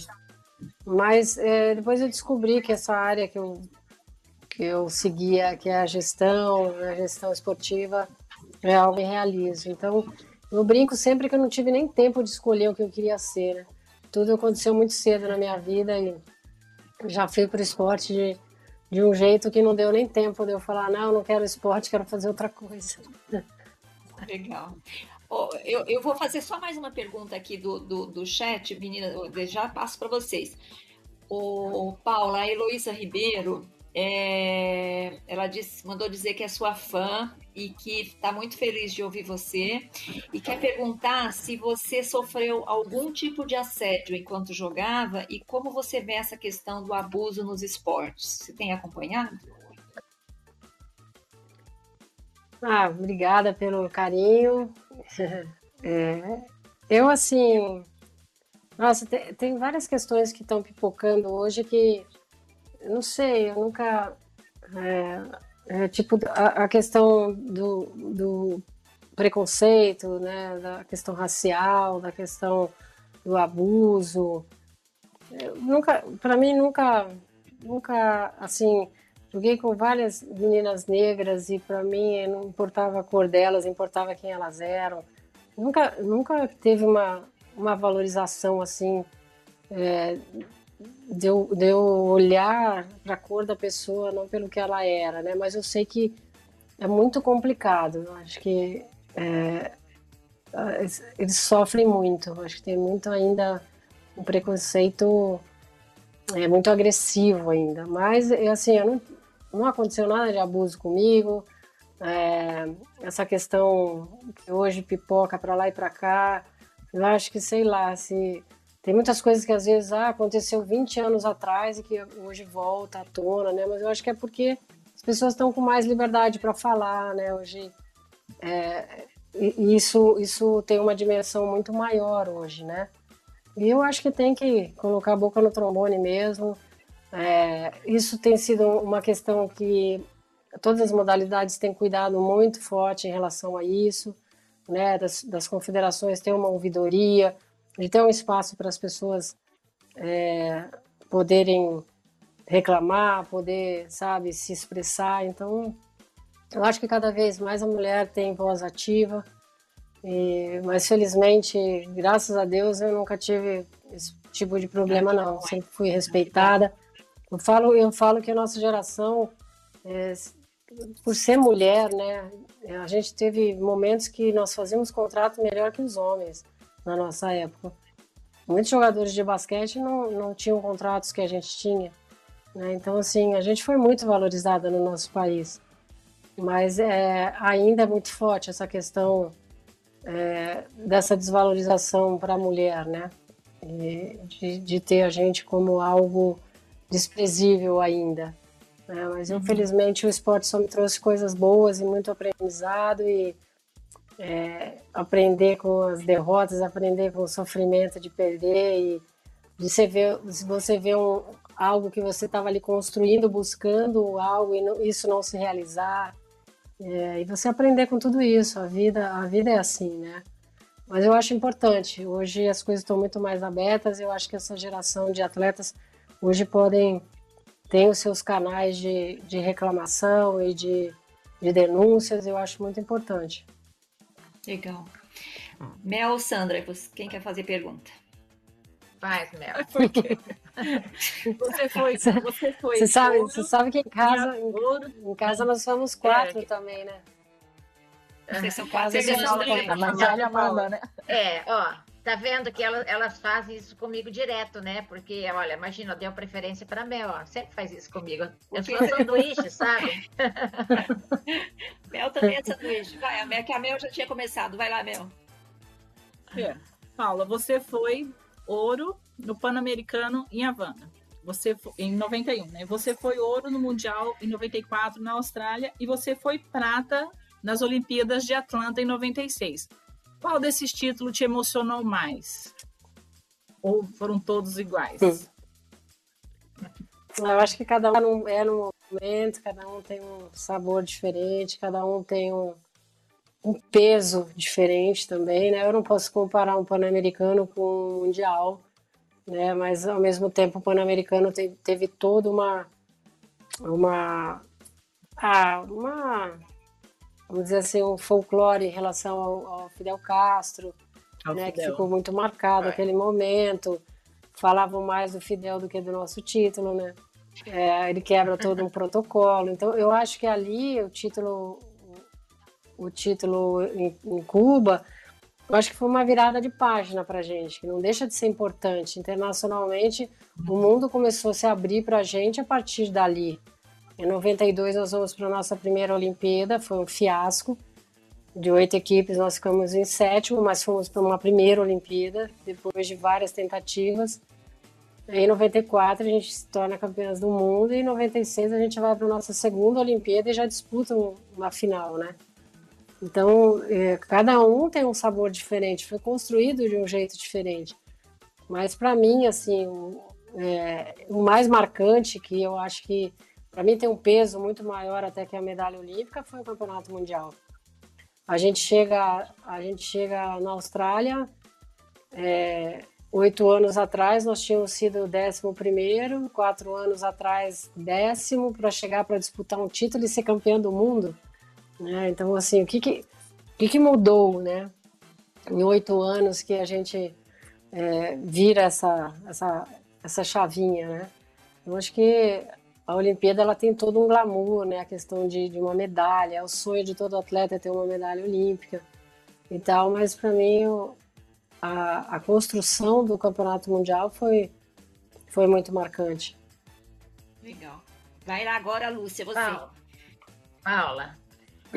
Mas é, depois eu descobri que essa área que eu, que eu seguia, que é a gestão, a gestão esportiva, é que realizo. Então, eu brinco sempre que eu não tive nem tempo de escolher o que eu queria ser. Né? Tudo aconteceu muito cedo na minha vida e já fui para o esporte de, de um jeito que não deu nem tempo de eu falar, não, não quero esporte, quero fazer outra coisa. Legal. Oh, eu, eu vou fazer só mais uma pergunta aqui do, do, do chat, menina, já passo para vocês. O Paula, a Heloísa Ribeiro, é, ela disse, mandou dizer que é sua fã e que está muito feliz de ouvir você e quer perguntar se você sofreu algum tipo de assédio enquanto jogava e como você vê essa questão do abuso nos esportes. Você tem acompanhado? Ah, obrigada pelo carinho. É, eu, assim. Nossa, tem, tem várias questões que estão pipocando hoje que não sei, eu nunca. É, é, tipo, a, a, questão do, do preconceito, né, da questão racial, da questão do abuso. Eu nunca, para mim, nunca, nunca, assim, joguei com várias meninas negras e para mim não importava a cor delas, importava quem elas eram. Nunca, nunca teve uma, uma valorização assim. É, de eu, de eu olhar para a cor da pessoa, não pelo que ela era, né? Mas eu sei que é muito complicado. Eu acho que é, eles sofrem muito. Eu acho que tem muito ainda um preconceito é, muito agressivo ainda. Mas, assim, não, não aconteceu nada de abuso comigo. É, essa questão que hoje pipoca para lá e para cá, eu acho que, sei lá, se tem muitas coisas que às vezes ah, aconteceu 20 anos atrás e que hoje volta à tona, né? Mas eu acho que é porque as pessoas estão com mais liberdade para falar, né? Hoje é, isso isso tem uma dimensão muito maior hoje, né? E eu acho que tem que colocar a boca no trombone mesmo. É, isso tem sido uma questão que todas as modalidades têm cuidado muito forte em relação a isso, né? Das, das confederações ter uma ouvidoria, de ter um espaço para as pessoas é, poderem reclamar, poder, sabe, se expressar. Então, eu acho que cada vez mais a mulher tem voz ativa, e, mas felizmente, graças a Deus, eu nunca tive esse tipo de problema, não. Sempre fui respeitada. Eu falo, eu falo que a nossa geração, é, por ser mulher, né, a gente teve momentos que nós fazíamos contrato melhor que os homens na nossa época. Muitos jogadores de basquete não, não tinham contratos que a gente tinha. Né? Então, assim, a gente foi muito valorizada no nosso país. Mas é, ainda é muito forte essa questão é, dessa desvalorização para a mulher, né? De, de, ter a gente como algo desprezível ainda. Né? Mas, uhum. infelizmente, o esporte só me trouxe coisas boas e muito aprendizado e é, aprender com as derrotas, aprender com o sofrimento de perder e de você ver, se você vê um, algo que você estava ali construindo, buscando algo e não, isso não se realizar, é, e você aprender com tudo isso. A vida, a vida é assim, né? Mas eu acho importante. Hoje as coisas estão muito mais abertas. Eu acho que essa geração de atletas hoje podem ter os seus canais de, de reclamação e de, de denúncias. Eu acho muito importante. Legal. Mel, Sandra, quem quer fazer pergunta? Faz, Mel. Por quê? Você foi, você foi. Você sabe, você sabe que em casa, em, em casa nós somos quatro é. também, né? Vocês são quase a mais velha manda, né? É, ó, tá vendo que elas, elas fazem isso comigo direto, né? Porque, olha, imagina, deu preferência para Mel, ó, sempre faz isso comigo. Eu sou sanduíche, sabe? Mel também é sanduíche. Vai, a Mel, que a Mel já tinha começado. Vai lá, Mel. É. Paula, você foi ouro no Pan-Americano em Havana. Você foi, em 91, né? Você foi ouro no Mundial em 94 na Austrália e você foi prata nas Olimpíadas de Atlanta em 96. Qual desses títulos te emocionou mais? Ou foram todos iguais? Eu acho que cada um é no momento, cada um tem um sabor diferente, cada um tem um, um peso diferente também, né? Eu não posso comparar um Pan-Americano com um Mundial, né? Mas ao mesmo tempo o Pan-Americano teve, teve toda uma uma ah, uma vamos dizer assim um folclore em relação ao, ao Fidel Castro, ao né? Fidel. Que ficou muito marcado é. aquele momento. Falavam mais do Fidel do que do nosso título, né? É, ele quebra todo um protocolo. Então eu acho que ali o título o título em, em Cuba, eu acho que foi uma virada de página para gente, que não deixa de ser importante. Internacionalmente, o mundo começou a se abrir para a gente a partir dali. Em 92, nós fomos para nossa primeira Olimpíada, foi um fiasco. De oito equipes, nós ficamos em sétimo, mas fomos para uma primeira Olimpíada, depois de várias tentativas. Em 94, a gente se torna campeãs do mundo, e em 96, a gente vai para a nossa segunda Olimpíada e já disputa uma final, né? Então, é, cada um tem um sabor diferente, foi construído de um jeito diferente. Mas para mim, assim, o, é, o mais marcante, que eu acho que para mim tem um peso muito maior até que a medalha olímpica, foi o Campeonato Mundial. A gente chega, a gente chega na Austrália, é, oito anos atrás nós tínhamos sido décimo primeiro, quatro anos atrás décimo, para chegar para disputar um título e ser campeão do mundo. Né? Então, assim, o que, que, o que, que mudou, né? Em oito anos que a gente é, vira essa, essa, essa chavinha, né? Eu acho que a Olimpíada ela tem todo um glamour, né? A questão de, de uma medalha, é o sonho de todo atleta ter uma medalha olímpica e tal, mas para mim a, a construção do campeonato mundial foi, foi muito marcante. Legal. Vai lá agora, Lúcia, você. Paula, Paula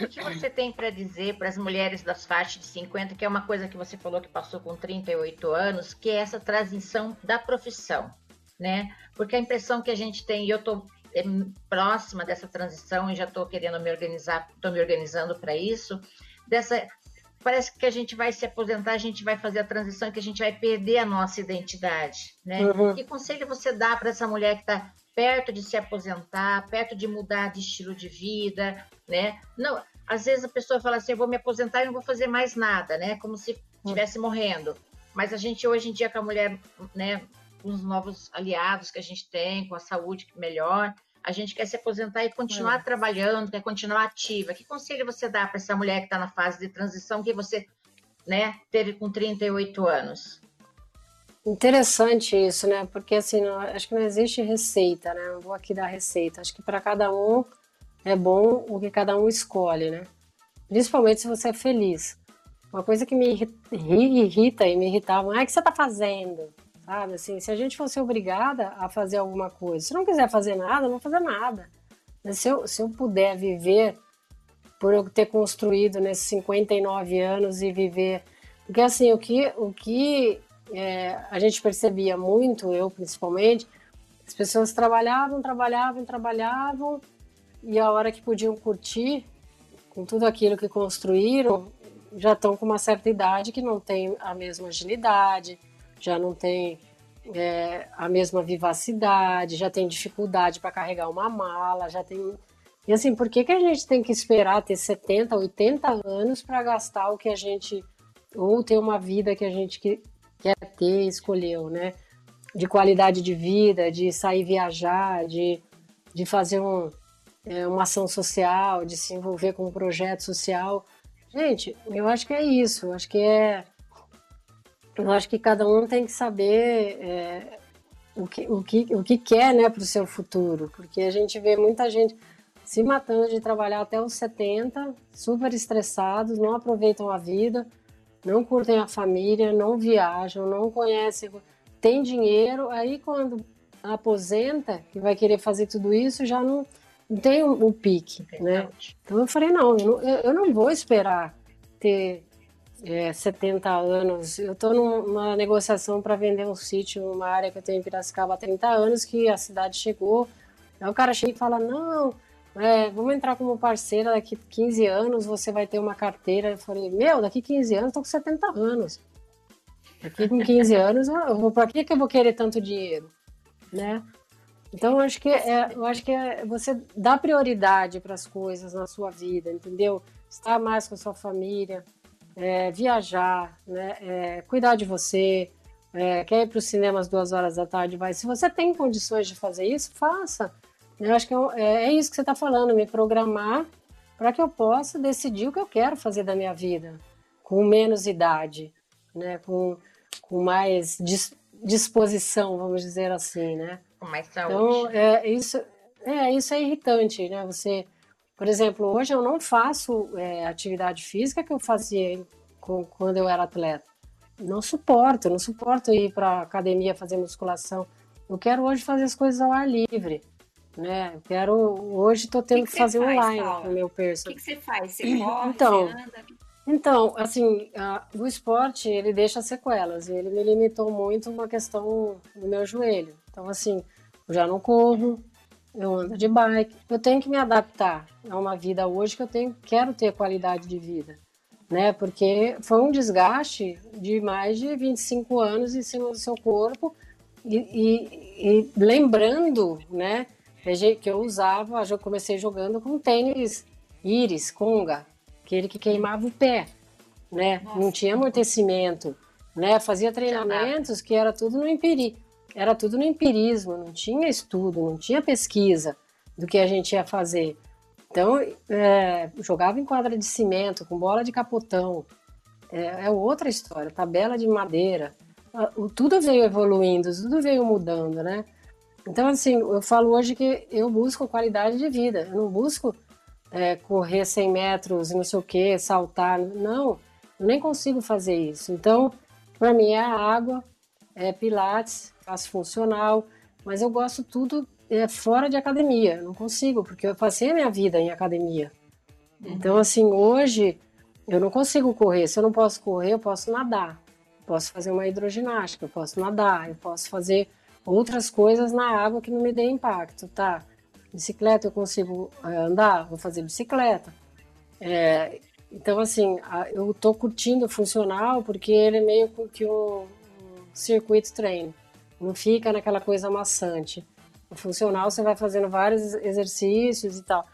o que você tem para dizer para as mulheres das faixas de 50, que é uma coisa que você falou que passou com 38 anos, que é essa transição da profissão, né? Porque a impressão que a gente tem, e eu estou é, próxima dessa transição e já estou querendo me organizar, estou me organizando para isso, dessa parece que a gente vai se aposentar, a gente vai fazer a transição, que a gente vai perder a nossa identidade, né? Uhum. Que conselho você dá para essa mulher que está perto de se aposentar, perto de mudar de estilo de vida, né? Não, às vezes a pessoa fala assim, eu vou me aposentar e não vou fazer mais nada, né? Como se estivesse morrendo. Mas a gente hoje em dia com a mulher, né, com os novos aliados que a gente tem, com a saúde melhor, a gente quer se aposentar e continuar é. trabalhando, quer continuar ativa. Que conselho você dá para essa mulher que está na fase de transição que você né, teve com 38 anos? Interessante isso, né? Porque assim, não, acho que não existe receita, né? Não vou aqui dar receita. Acho que para cada um é bom o que cada um escolhe, né? Principalmente se você é feliz. Uma coisa que me irrita e me irritava, ah, o que você está fazendo? Sabe, assim, se a gente fosse obrigada a fazer alguma coisa, se não quiser fazer nada, não fazer nada. Mas se eu, se eu puder viver por eu ter construído nesses 59 anos e viver. Porque, assim, o que, o que é, a gente percebia muito, eu principalmente, as pessoas trabalhavam, trabalhavam, trabalhavam, e a hora que podiam curtir, com tudo aquilo que construíram, já estão com uma certa idade que não tem a mesma agilidade, já não tem é, a mesma vivacidade, já tem dificuldade para carregar uma mala, já tem. E assim, por que, que a gente tem que esperar ter 70, 80 anos para gastar o que a gente. ou ter uma vida que a gente quer ter escolheu, né? De qualidade de vida, de sair viajar, de, de fazer um, é, uma ação social, de se envolver com um projeto social. Gente, eu acho que é isso. Eu acho que é eu acho que cada um tem que saber é, o, que, o, que, o que quer né, para o seu futuro, porque a gente vê muita gente se matando de trabalhar até os 70, super estressados, não aproveitam a vida, não curtem a família, não viajam, não conhecem, tem dinheiro, aí quando aposenta, que vai querer fazer tudo isso, já não, não tem o, o pique, né? Então eu falei, não, eu não, eu não vou esperar ter é, 70 anos. Eu estou numa negociação para vender um sítio numa área que eu tenho em Piracicaba há 30 anos, que a cidade chegou. Aí o cara chega e fala: Não, é, vamos entrar como parceira daqui 15 anos, você vai ter uma carteira. Eu falei: Meu, daqui 15 anos estou com 70 anos. Daqui com 15 anos, para que, que eu vou querer tanto dinheiro? Né? Então, eu acho que é, eu acho que é você dá prioridade para as coisas na sua vida, entendeu? Estar mais com a sua família, é, viajar, né, é, cuidar de você, é, quer ir para o cinema às duas horas da tarde, vai. Se você tem condições de fazer isso, faça. Eu acho que é, é, é isso que você está falando, me programar para que eu possa decidir o que eu quero fazer da minha vida, com menos idade, né, com, com mais dis, disposição, vamos dizer assim, né? Com mais saúde. Então, é, isso, é, isso é irritante, né? Você por exemplo, hoje eu não faço é, atividade física que eu fazia com, quando eu era atleta. Não suporto, não suporto ir para academia fazer musculação. Eu quero hoje fazer as coisas ao ar livre. Né? Eu quero hoje estou tendo que, que, que fazer faz, online Paula? com o meu personal. O que, que, você faz? Você corre, então, você anda? Então, assim, a, o esporte ele deixa sequelas. Ele me limitou muito uma questão do meu joelho. Então, assim, eu já não corro, eu ando de bike. Eu tenho que me adaptar a uma vida hoje que eu tenho, quero ter qualidade de vida, né? Porque foi um desgaste de mais de 25 anos em cima do seu corpo e, e, e lembrando, né? Que eu usava, eu comecei jogando com tênis Iris, Conga, aquele que queimava o pé, né? Nossa. Não tinha amortecimento, né? Fazia treinamentos que era tudo no imperi era tudo no empirismo, não tinha estudo, não tinha pesquisa do que a gente ia fazer. Então, é, jogava em quadra de cimento, com bola de capotão. É, é outra história, tabela de madeira. tudo veio evoluindo, tudo veio mudando, né? Então, assim, eu falo hoje que eu busco qualidade de vida, eu não busco é, correr 100 metros e não sei o que, saltar, não, eu nem consigo fazer isso. Então, para mim é a água, é pilates, faço funcional, mas eu gosto tudo é, fora de academia, eu não consigo, porque eu passei a minha vida em academia. Uhum. Então, assim, hoje eu não consigo correr, se eu não posso correr, eu posso nadar, posso fazer uma hidroginástica, eu posso nadar, eu posso fazer outras coisas na água que não me dê impacto, tá? Bicicleta eu consigo eh, andar, vou fazer bicicleta. É, então, assim, eu tô curtindo o funcional porque ele é meio que um, circuito treino. Não fica naquela coisa maçante. O funcional você vai fazendo vários exercícios e tal.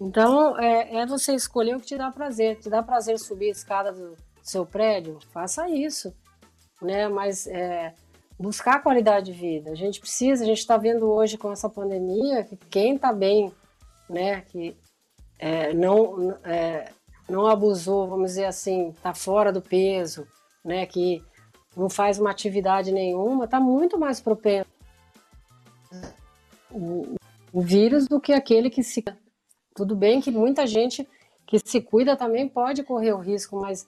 Então, é, é você escolher o que te dá prazer. Te dá prazer subir a escada do seu prédio? Faça isso. Né? Mas é, buscar qualidade de vida. A gente precisa, a gente está vendo hoje com essa pandemia que quem está bem, né, que é, não, é, não abusou, vamos dizer assim, está fora do peso, né, que não faz uma atividade nenhuma, está muito mais propenso o, o vírus do que aquele que se. Tudo bem que muita gente que se cuida também pode correr o risco, mas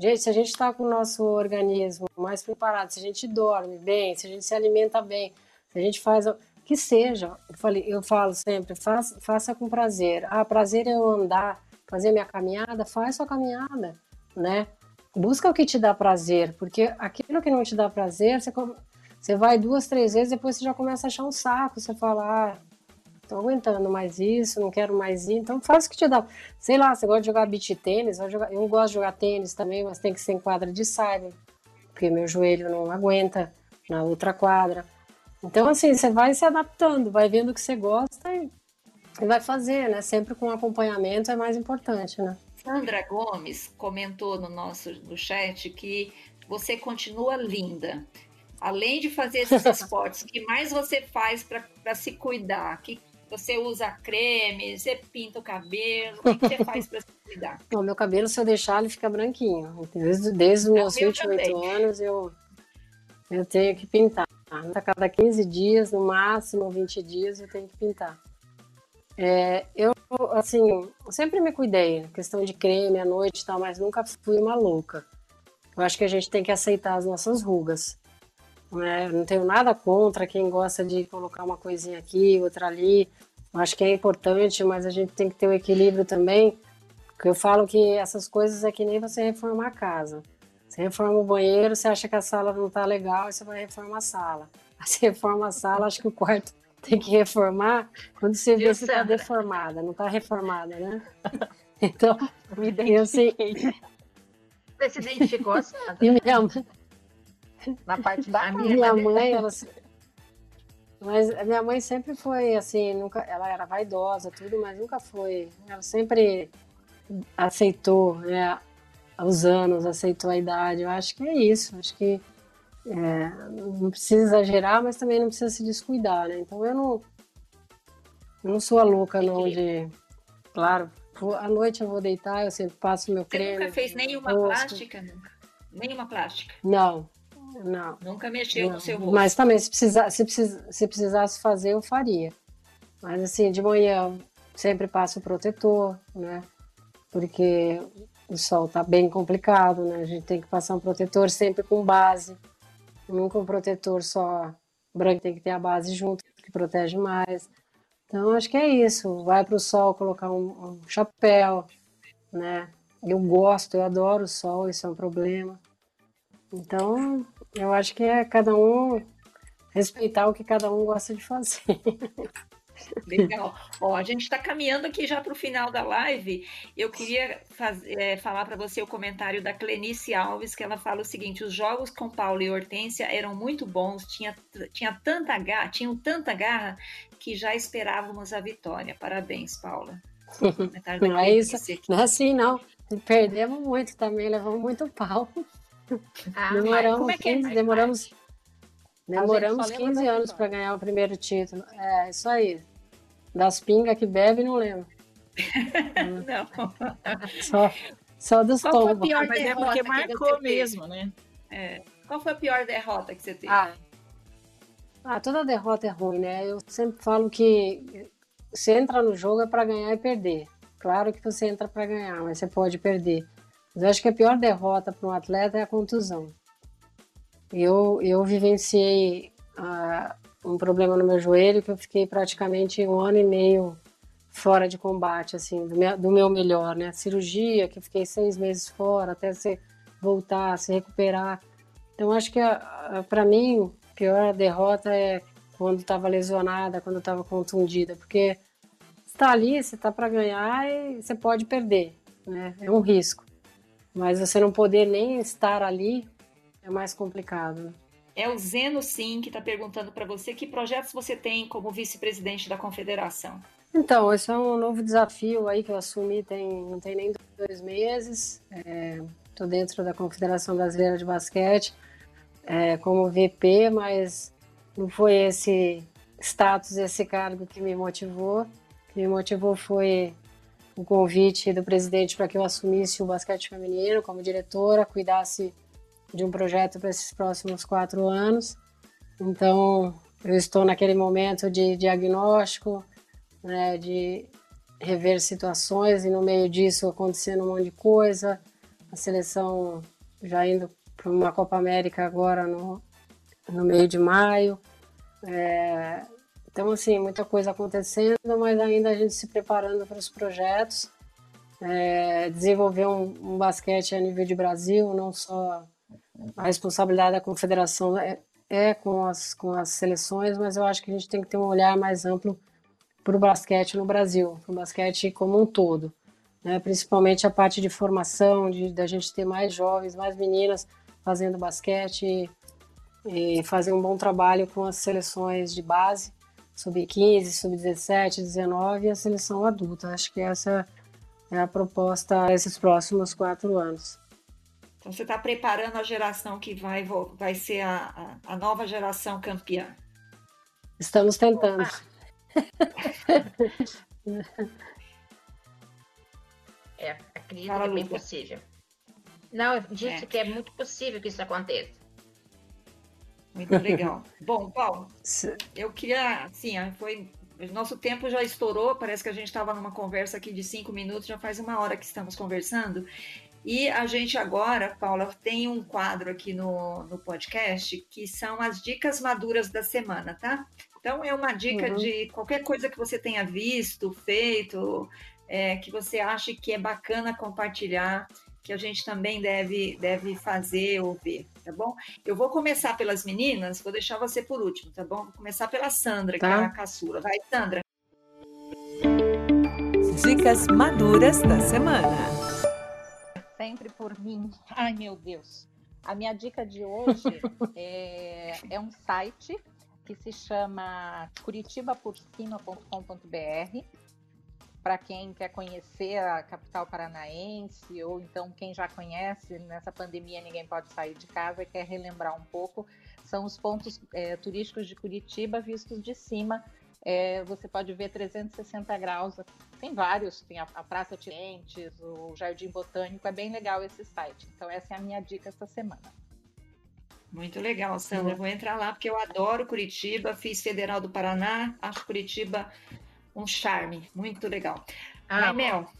Gente, se a gente está com o nosso organismo mais preparado, se a gente dorme bem, se a gente se alimenta bem, se a gente faz que seja, eu, falei, eu falo sempre, faça, faça com prazer. Ah, prazer é eu andar, fazer minha caminhada, faz sua caminhada, né? Busca o que te dá prazer, porque aquilo que não te dá prazer, você, você vai duas, três vezes, depois você já começa a achar um saco, você fala, ah, tô aguentando mais isso, não quero mais ir, então faz o que te dá. Sei lá, você gosta de jogar beach tênis, eu gosto de jogar tênis também, mas tem que ser em quadra de saibro, porque meu joelho não aguenta na outra quadra. Então, assim, você vai se adaptando, vai vendo o que você gosta e, e vai fazer, né? Sempre com acompanhamento é mais importante, né? Sandra Gomes comentou no nosso no chat que você continua linda. Além de fazer esses esportes, o que mais você faz para se cuidar? Que, você usa creme, você pinta o cabelo, o que você faz para se cuidar? Bom, meu cabelo, se eu deixar, ele fica branquinho. Desde, desde os meus 28 anos, eu, eu tenho que pintar. A cada 15 dias, no máximo 20 dias, eu tenho que pintar. É, eu, assim, sempre me cuidei, questão de creme à noite e tal, mas nunca fui uma louca. Eu acho que a gente tem que aceitar as nossas rugas. Né? Não tenho nada contra quem gosta de colocar uma coisinha aqui, outra ali. Eu acho que é importante, mas a gente tem que ter o um equilíbrio também. Porque eu falo que essas coisas é que nem você reformar a casa. Você reforma o banheiro, você acha que a sala não está legal, e você vai reformar a sala. Você reforma a sala, acho que o quarto tem que reformar quando você vê se está deformada, não está reformada, né? Então, me identifiquei. Assim... Você se identificou, Sandra? E minha, na parte da a minha, minha mãe, ela, mas a minha mãe sempre foi assim, nunca, ela era vaidosa, tudo, mas nunca foi. Ela sempre aceitou, né, os anos, aceitou a idade. Eu acho que é isso. Acho que é, não precisa exagerar, mas também não precisa se descuidar, né? Então eu não, eu não sou a louca não de, claro, à noite eu vou deitar, eu sempre passo meu creme. Você nunca fez nenhuma plástica, nunca? Nenhuma plástica? Não, não. Nunca mexeu não. no seu rosto. Mas também, se, precisar, se, precis, se precisasse fazer, eu faria. Mas assim, de manhã sempre passo protetor, né? Porque o sol tá bem complicado, né? A gente tem que passar um protetor sempre com base. Nunca um protetor só branco, tem que ter a base junto, que protege mais. Então, acho que é isso. Vai para o sol colocar um, um chapéu, né? Eu gosto, eu adoro o sol, isso é um problema. Então, eu acho que é cada um respeitar o que cada um gosta de fazer. Legal. Ó, a gente está caminhando aqui já para o final da live. Eu queria é, falar para você o comentário da Clenice Alves, que ela fala o seguinte: os jogos com Paulo e Hortência eram muito bons, tinha, tinha tanta garra, tinham tanta garra que já esperávamos a vitória. Parabéns, Paula. Não é isso, não é assim, não. Perdemos muito também, levamos muito pau. Ah, demoramos, é 15, é? demoramos, demoramos 15 anos para ganhar o primeiro título. É, isso aí. Das pingas que bebe, não lembro. não. Só, só dos tombos. Mas é porque marcou mesmo, né? É. Qual foi a pior derrota que você teve? Ah, ah, toda derrota é ruim, né? Eu sempre falo que você entra no jogo é para ganhar e perder. Claro que você entra para ganhar, mas você pode perder. Mas eu acho que a pior derrota para um atleta é a contusão. Eu, eu vivenciei uh, um problema no meu joelho que eu fiquei praticamente um ano e meio fora de combate, assim, do meu, do meu melhor, né? Cirurgia, que fiquei seis meses fora até você voltar, se recuperar. Então, acho que para mim, a pior derrota é quando estava lesionada, quando estava contundida, porque está ali, você está para ganhar e você pode perder, né? É um risco. Mas você não poder nem estar ali é mais complicado. É o Zeno Sim que está perguntando para você que projetos você tem como vice-presidente da confederação. Então, esse é um novo desafio aí que eu assumi tem não tem nem dois meses. Estou é, dentro da Confederação Brasileira de Basquete é, como VP, mas não foi esse status, esse cargo que me motivou. O que me motivou foi o convite do presidente para que eu assumisse o basquete feminino como diretora, cuidasse de um projeto para esses próximos quatro anos. Então, eu estou naquele momento de diagnóstico, né, de rever situações e no meio disso acontecendo um monte de coisa. A seleção já indo para uma Copa América agora no, no meio de maio. É, então, assim, muita coisa acontecendo, mas ainda a gente se preparando para os projetos. É, desenvolver um, um, basquete a nível de Brasil, não só a responsabilidade da confederação é, é, com, as, com as seleções, mas eu acho que a gente tem que ter um olhar mais amplo para o basquete no Brasil, para o basquete como um todo. Né? Principalmente a parte de formação, de da gente ter mais jovens, mais meninas fazendo basquete, e fazer um bom trabalho com as seleções de base, sub-15, sub-17, 19 e a seleção adulta. Acho que essa é a proposta esses próximos quatro anos. Então você está preparando a geração que vai, vai ser a, a, a nova geração campeã. Estamos tentando. é, acredito Fala, que é bem possível. Não, eu disse é. que é muito possível que isso aconteça. Muito legal. Bom, Paulo, eu queria, assim, foi nosso tempo já estourou, parece que a gente estava numa conversa aqui de cinco minutos, já faz uma hora que estamos conversando. E a gente agora, Paula, tem um quadro aqui no, no podcast que são as dicas maduras da semana, tá? Então é uma dica uhum. de qualquer coisa que você tenha visto, feito, é, que você ache que é bacana compartilhar que a gente também deve, deve fazer ou ver, tá bom? Eu vou começar pelas meninas, vou deixar você por último, tá bom? Vou começar pela Sandra, tá. que é a caçula. Vai, Sandra. Dicas maduras da semana. Sempre por mim. Ai, meu Deus. A minha dica de hoje é, é um site que se chama curitibaporcima.com.br para quem quer conhecer a capital paranaense, ou então quem já conhece, nessa pandemia ninguém pode sair de casa e quer relembrar um pouco, são os pontos é, turísticos de Curitiba vistos de cima. É, você pode ver 360 graus, tem vários, tem a, a Praça Tiradentes, o Jardim Botânico, é bem legal esse site. Então essa é a minha dica essa semana. Muito legal, Sandra. Vou entrar lá porque eu adoro Curitiba, fiz Federal do Paraná, acho Curitiba um charme. Muito legal. Ah, Mel.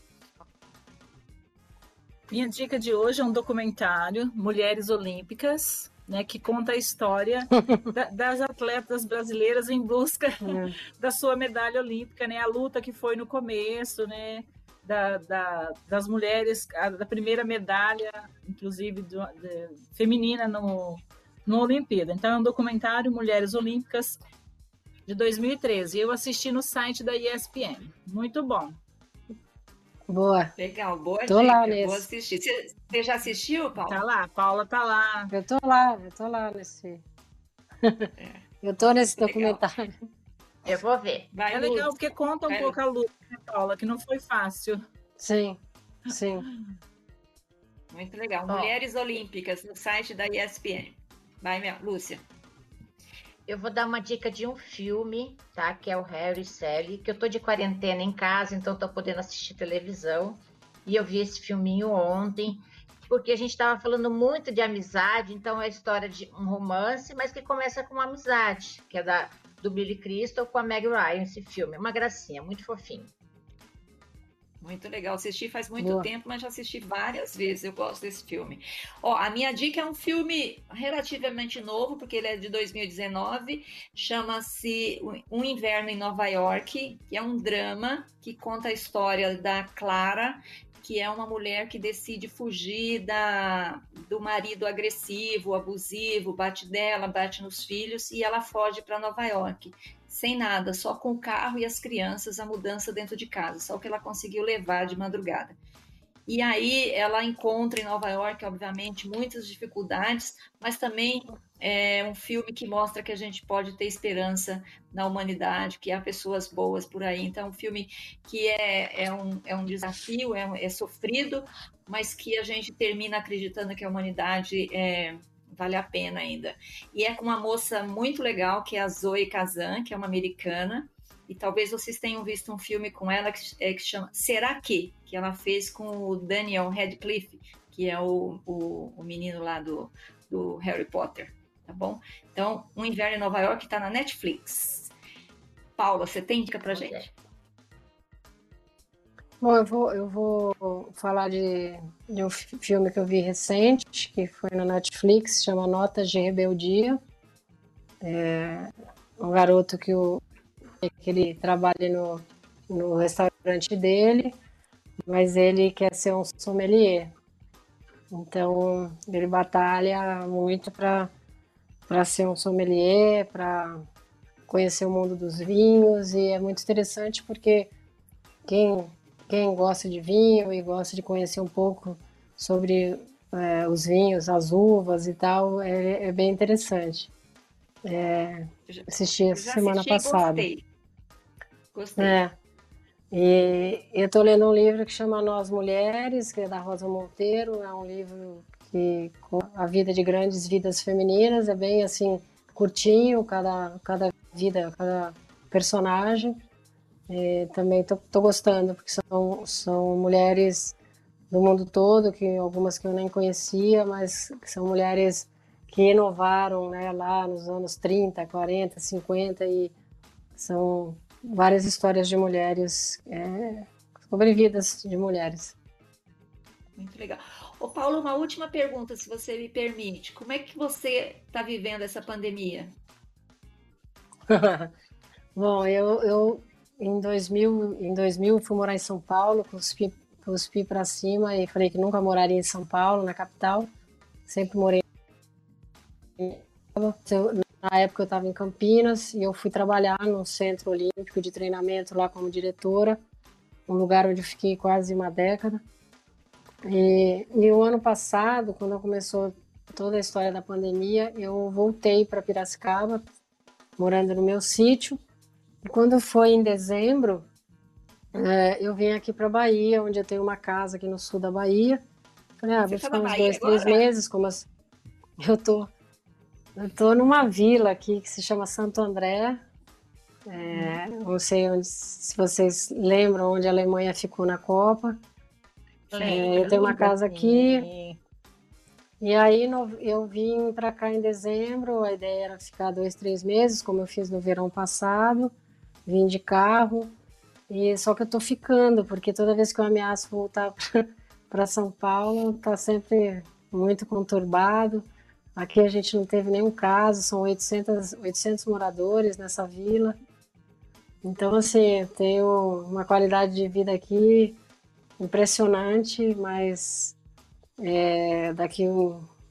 Minha dica de hoje é um documentário, Mulheres Olímpicas, né, que conta a história da, das atletas brasileiras em busca é. da sua medalha olímpica, né, a luta que foi no começo, né, da, da, das mulheres, a, da primeira medalha, inclusive do, de, feminina no, no Olimpíada. Então, é um documentário Mulheres Olímpicas de 2013. Eu assisti no site da ESPN. Muito bom. Boa. Legal, boa tô dica. lá nesse. Vou assistir. Você, já assistiu, Paula? Tá lá, Paula tá lá. Eu tô lá, eu tô lá nesse. É. eu tô nesse Legal. documentário. Eu vou ver. Vai, é legal porque conta um Vai, pouco a luta, né, Paula, que não foi fácil. Sim, sim. Muito legal. Mulheres Olímpicas no site da ESPN. Vai, minha Lúcia. Eu vou dar uma dica de um filme, tá? Que é o Harry Sally, que eu tô de quarentena em casa, então tô podendo assistir televisão. E eu vi esse filminho ontem. porque a gente estava falando muito de amizade, então é a história de um romance, mas que começa com uma amizade, que é da, do Billy Crystal com a Meg Ryan, esse filme. É uma gracinha, muito fofinho. Muito legal. Assisti faz muito Boa. tempo, mas já assisti várias vezes. Eu gosto desse filme. Ó, a minha dica é um filme relativamente novo, porque ele é de 2019. Chama-se Um Inverno em Nova York, que é um drama que conta a história da Clara, que é uma mulher que decide fugir da, do marido agressivo, abusivo, bate dela, bate nos filhos, e ela foge para Nova York sem nada, só com o carro e as crianças, a mudança dentro de casa, só o que ela conseguiu levar de madrugada. E aí ela encontra em Nova York, obviamente, muitas dificuldades, mas também é um filme que mostra que a gente pode ter esperança na humanidade, que há pessoas boas por aí. Então, é um filme que é, é, um, é um desafio, é, é sofrido, mas que a gente termina acreditando que a humanidade é, vale a pena ainda. E é com uma moça muito legal, que é a Zoe Kazan, que é uma americana, e talvez vocês tenham visto um filme com ela que, é, que chama Será Que? Que ela fez com o Daniel Radcliffe, que é o, o, o menino lá do, do Harry Potter, tá bom? Então, Um Inverno em Nova York está na Netflix. Paula, você tem dica pra gente? Bom, eu vou, eu vou falar de, de um filme que eu vi recente, que foi na Netflix, chama Notas de Rebeldia. É um garoto que, o, que ele trabalha no, no restaurante dele, mas ele quer ser um sommelier. Então, ele batalha muito para ser um sommelier, para conhecer o mundo dos vinhos, e é muito interessante porque quem quem gosta de vinho e gosta de conhecer um pouco sobre é, os vinhos, as uvas e tal, é, é bem interessante. É, assisti essa semana assisti passada. Gostei. Gostei. É. E eu estou lendo um livro que chama Nós Mulheres, que é da Rosa Monteiro. É um livro que com a vida de grandes vidas femininas, é bem assim curtinho, cada, cada vida, cada personagem. E também estou gostando, porque são, são mulheres do mundo todo, que algumas que eu nem conhecia, mas são mulheres que inovaram né, lá nos anos 30, 40, 50 e são várias histórias de mulheres, é, sobre vidas de mulheres. Muito legal. Ô Paulo, uma última pergunta, se você me permite. Como é que você está vivendo essa pandemia? Bom, eu, eu em 2000, em 2000 fui morar em São Paulo, cuspi, cuspi para cima e falei que nunca moraria em São Paulo, na capital. Sempre morei. Na época eu estava em Campinas e eu fui trabalhar no Centro Olímpico de Treinamento lá como diretora, um lugar onde eu fiquei quase uma década. E, e o ano passado, quando começou toda a história da pandemia, eu voltei para Piracicaba, morando no meu sítio, quando foi em dezembro, é, eu vim aqui para Bahia, onde eu tenho uma casa aqui no sul da Bahia. Falei, ah, vou ficar uns dois, agora? três meses, como as... eu tô, eu tô numa vila aqui que se chama Santo André. É, não sei onde, se vocês lembram onde a Alemanha ficou na Copa. É, eu tenho uma casa aqui. E aí eu vim para cá em dezembro. A ideia era ficar dois, três meses, como eu fiz no verão passado vim de carro, e só que eu tô ficando, porque toda vez que eu ameaço voltar para São Paulo, tá sempre muito conturbado. Aqui a gente não teve nenhum caso, são 800, 800 moradores nessa vila. Então, assim, tenho uma qualidade de vida aqui impressionante, mas é, daqui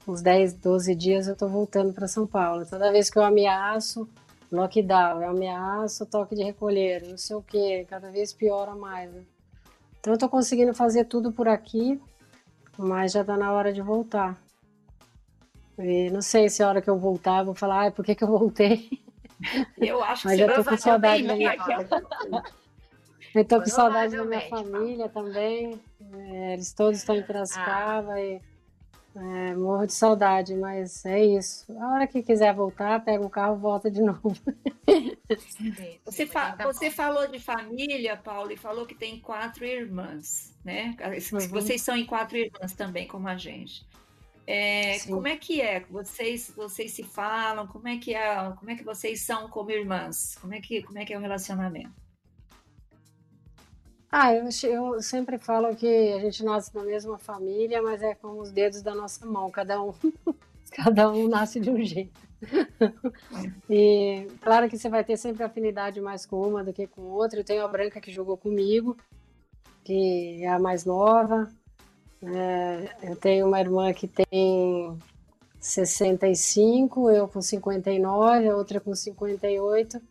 uns 10, 12 dias eu estou voltando para São Paulo. Toda vez que eu ameaço, lockdown, é ameaça, toque de recolher, não sei o que, cada vez piora mais. Né? Então eu tô conseguindo fazer tudo por aqui, mas já tá na hora de voltar. E não sei se a hora que eu voltar eu vou falar, ai, por que, que eu voltei? Eu acho que Mas já tô com saudade da minha Eu tô com saudade da minha família também. É, eles todos estão em Piracicaba ah. e É, morro de saudade, mas é isso. A hora que quiser voltar, pega o carro e volta de novo. Você, fa você falou de família, Paulo, e falou que tem quatro irmãs, né? Uhum. Vocês são em quatro irmãs também, como a gente. É, como é que é? Vocês, vocês se falam? Como é que é? Como é que vocês são como irmãs? Como é que, como é, que é o relacionamento? Ah, eu, eu, sempre falo que a gente nasce na mesma família, mas é como os dedos da nossa mão, cada um, cada um nasce de um jeito. e claro que você vai ter sempre afinidade mais com uma do que com outra. Eu tenho a Branca que jogou comigo, que é a mais nova. É, eu tenho uma irmã que tem 65, eu com 59, a outra com 58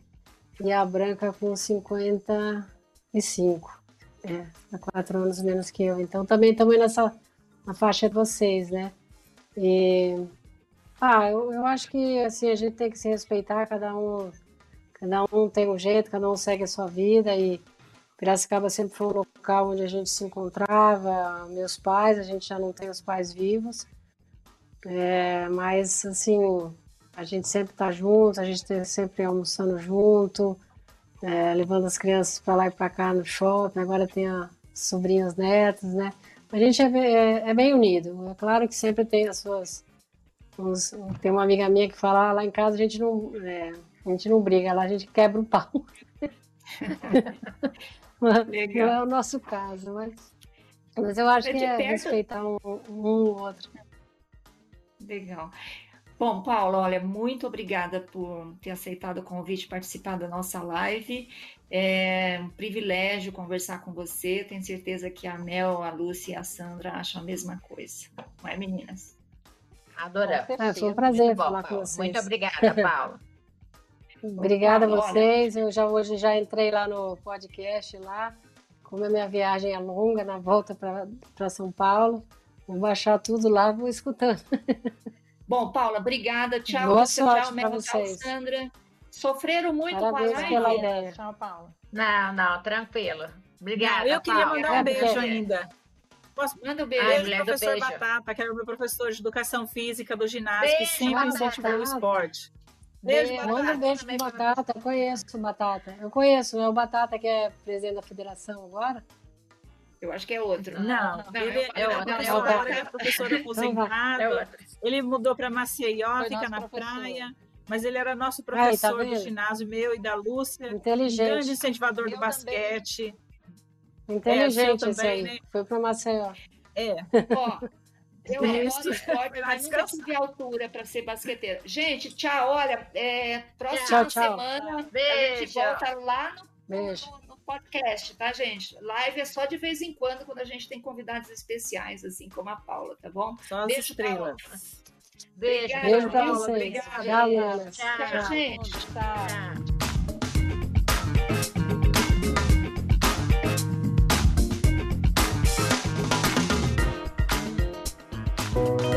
e a Branca com 55. É, há quatro anos menos que eu. Então também estamos nessa na faixa de vocês, né? E, ah, eu, eu acho que assim, a gente tem que se respeitar, cada um, cada um tem um jeito, cada um segue a sua vida e Piracicaba sempre foi um local onde a gente se encontrava, meus pais, a gente já não tem os pais vivos, é, mas assim, a gente sempre está junto, a gente está sempre almoçando junto, é, levando as crianças para lá e para cá no shopping, agora tem as sobrinhas netas, né? A gente é, é, é, bem unido. É claro que sempre tem as suas. Uns, tem uma amiga minha que fala, ah, lá em casa a gente não, é, a gente não briga, lá a gente quebra o pau. Legal. Não é o nosso caso, mas, mas eu acho é que é perto... respeitar um, um ou outro. Legal. Bom, Paulo, olha, muito obrigada por ter aceitado o convite e participar da nossa live. É um privilégio conversar com você. Tenho certeza que a Mel, a Lúcia e a Sandra acham a mesma coisa. Não é, meninas? Adoramos. É, foi um prazer bom, falar Paulo. com vocês. Muito obrigada, Paulo. obrigada a vocês. Eu já hoje já entrei lá no podcast lá. Como a minha viagem é longa, na volta para São Paulo, vou baixar tudo lá, vou escutando. Bom, Paula, obrigada. Tchau, Boa tchau, Mel, tchau, Sandra. Sofreram muito Parabéns com a live? pela ideia. Tchau, Paula. Não, não, tranquilo. Obrigada, Eu queria mandar um beijo ainda. Posso? Manda um beijo. Ai, beijo professor beijo. Batata, que era o meu professor de educação física do ginásio, beijo, que sempre incentivou o esporte. Beijo, beijo Manda um beijo pro Batata. Eu conheço o Batata. Eu conheço, é o Batata que é presidente da federação agora. Eu acho que é outro. Não, não ele é, é, outro, é, outro. é professor aposentado. É ele mudou para Maceió, fica na professor. praia. Mas ele era nosso professor Ai, tá do ginásio meu e da Lúcia. Inteligente. Grande incentivador eu do basquete. Também. Inteligente é, também, né? Foi para Maceió. É. Ó, eu adoro esporte, mas nunca tive altura para ser basqueteira. Gente, tchau. Olha, é, próxima tchau, tchau. semana Beijo. a gente volta lá no, Beijo. Podcast, tá, gente? Live é só de vez em quando, quando a gente tem convidados especiais, assim como a Paula, tá bom? Só as Beijo, estrelas. Beijo, Obrigada, Beijo pra vocês. Obrigada. Tchau, Tchau, tchau, gente. Tchau.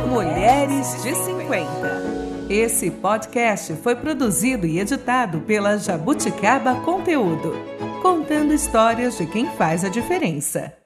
Mulheres de 50. Esse podcast foi produzido e editado pela Jabuticaba Conteúdo contando histórias de quem faz a diferença.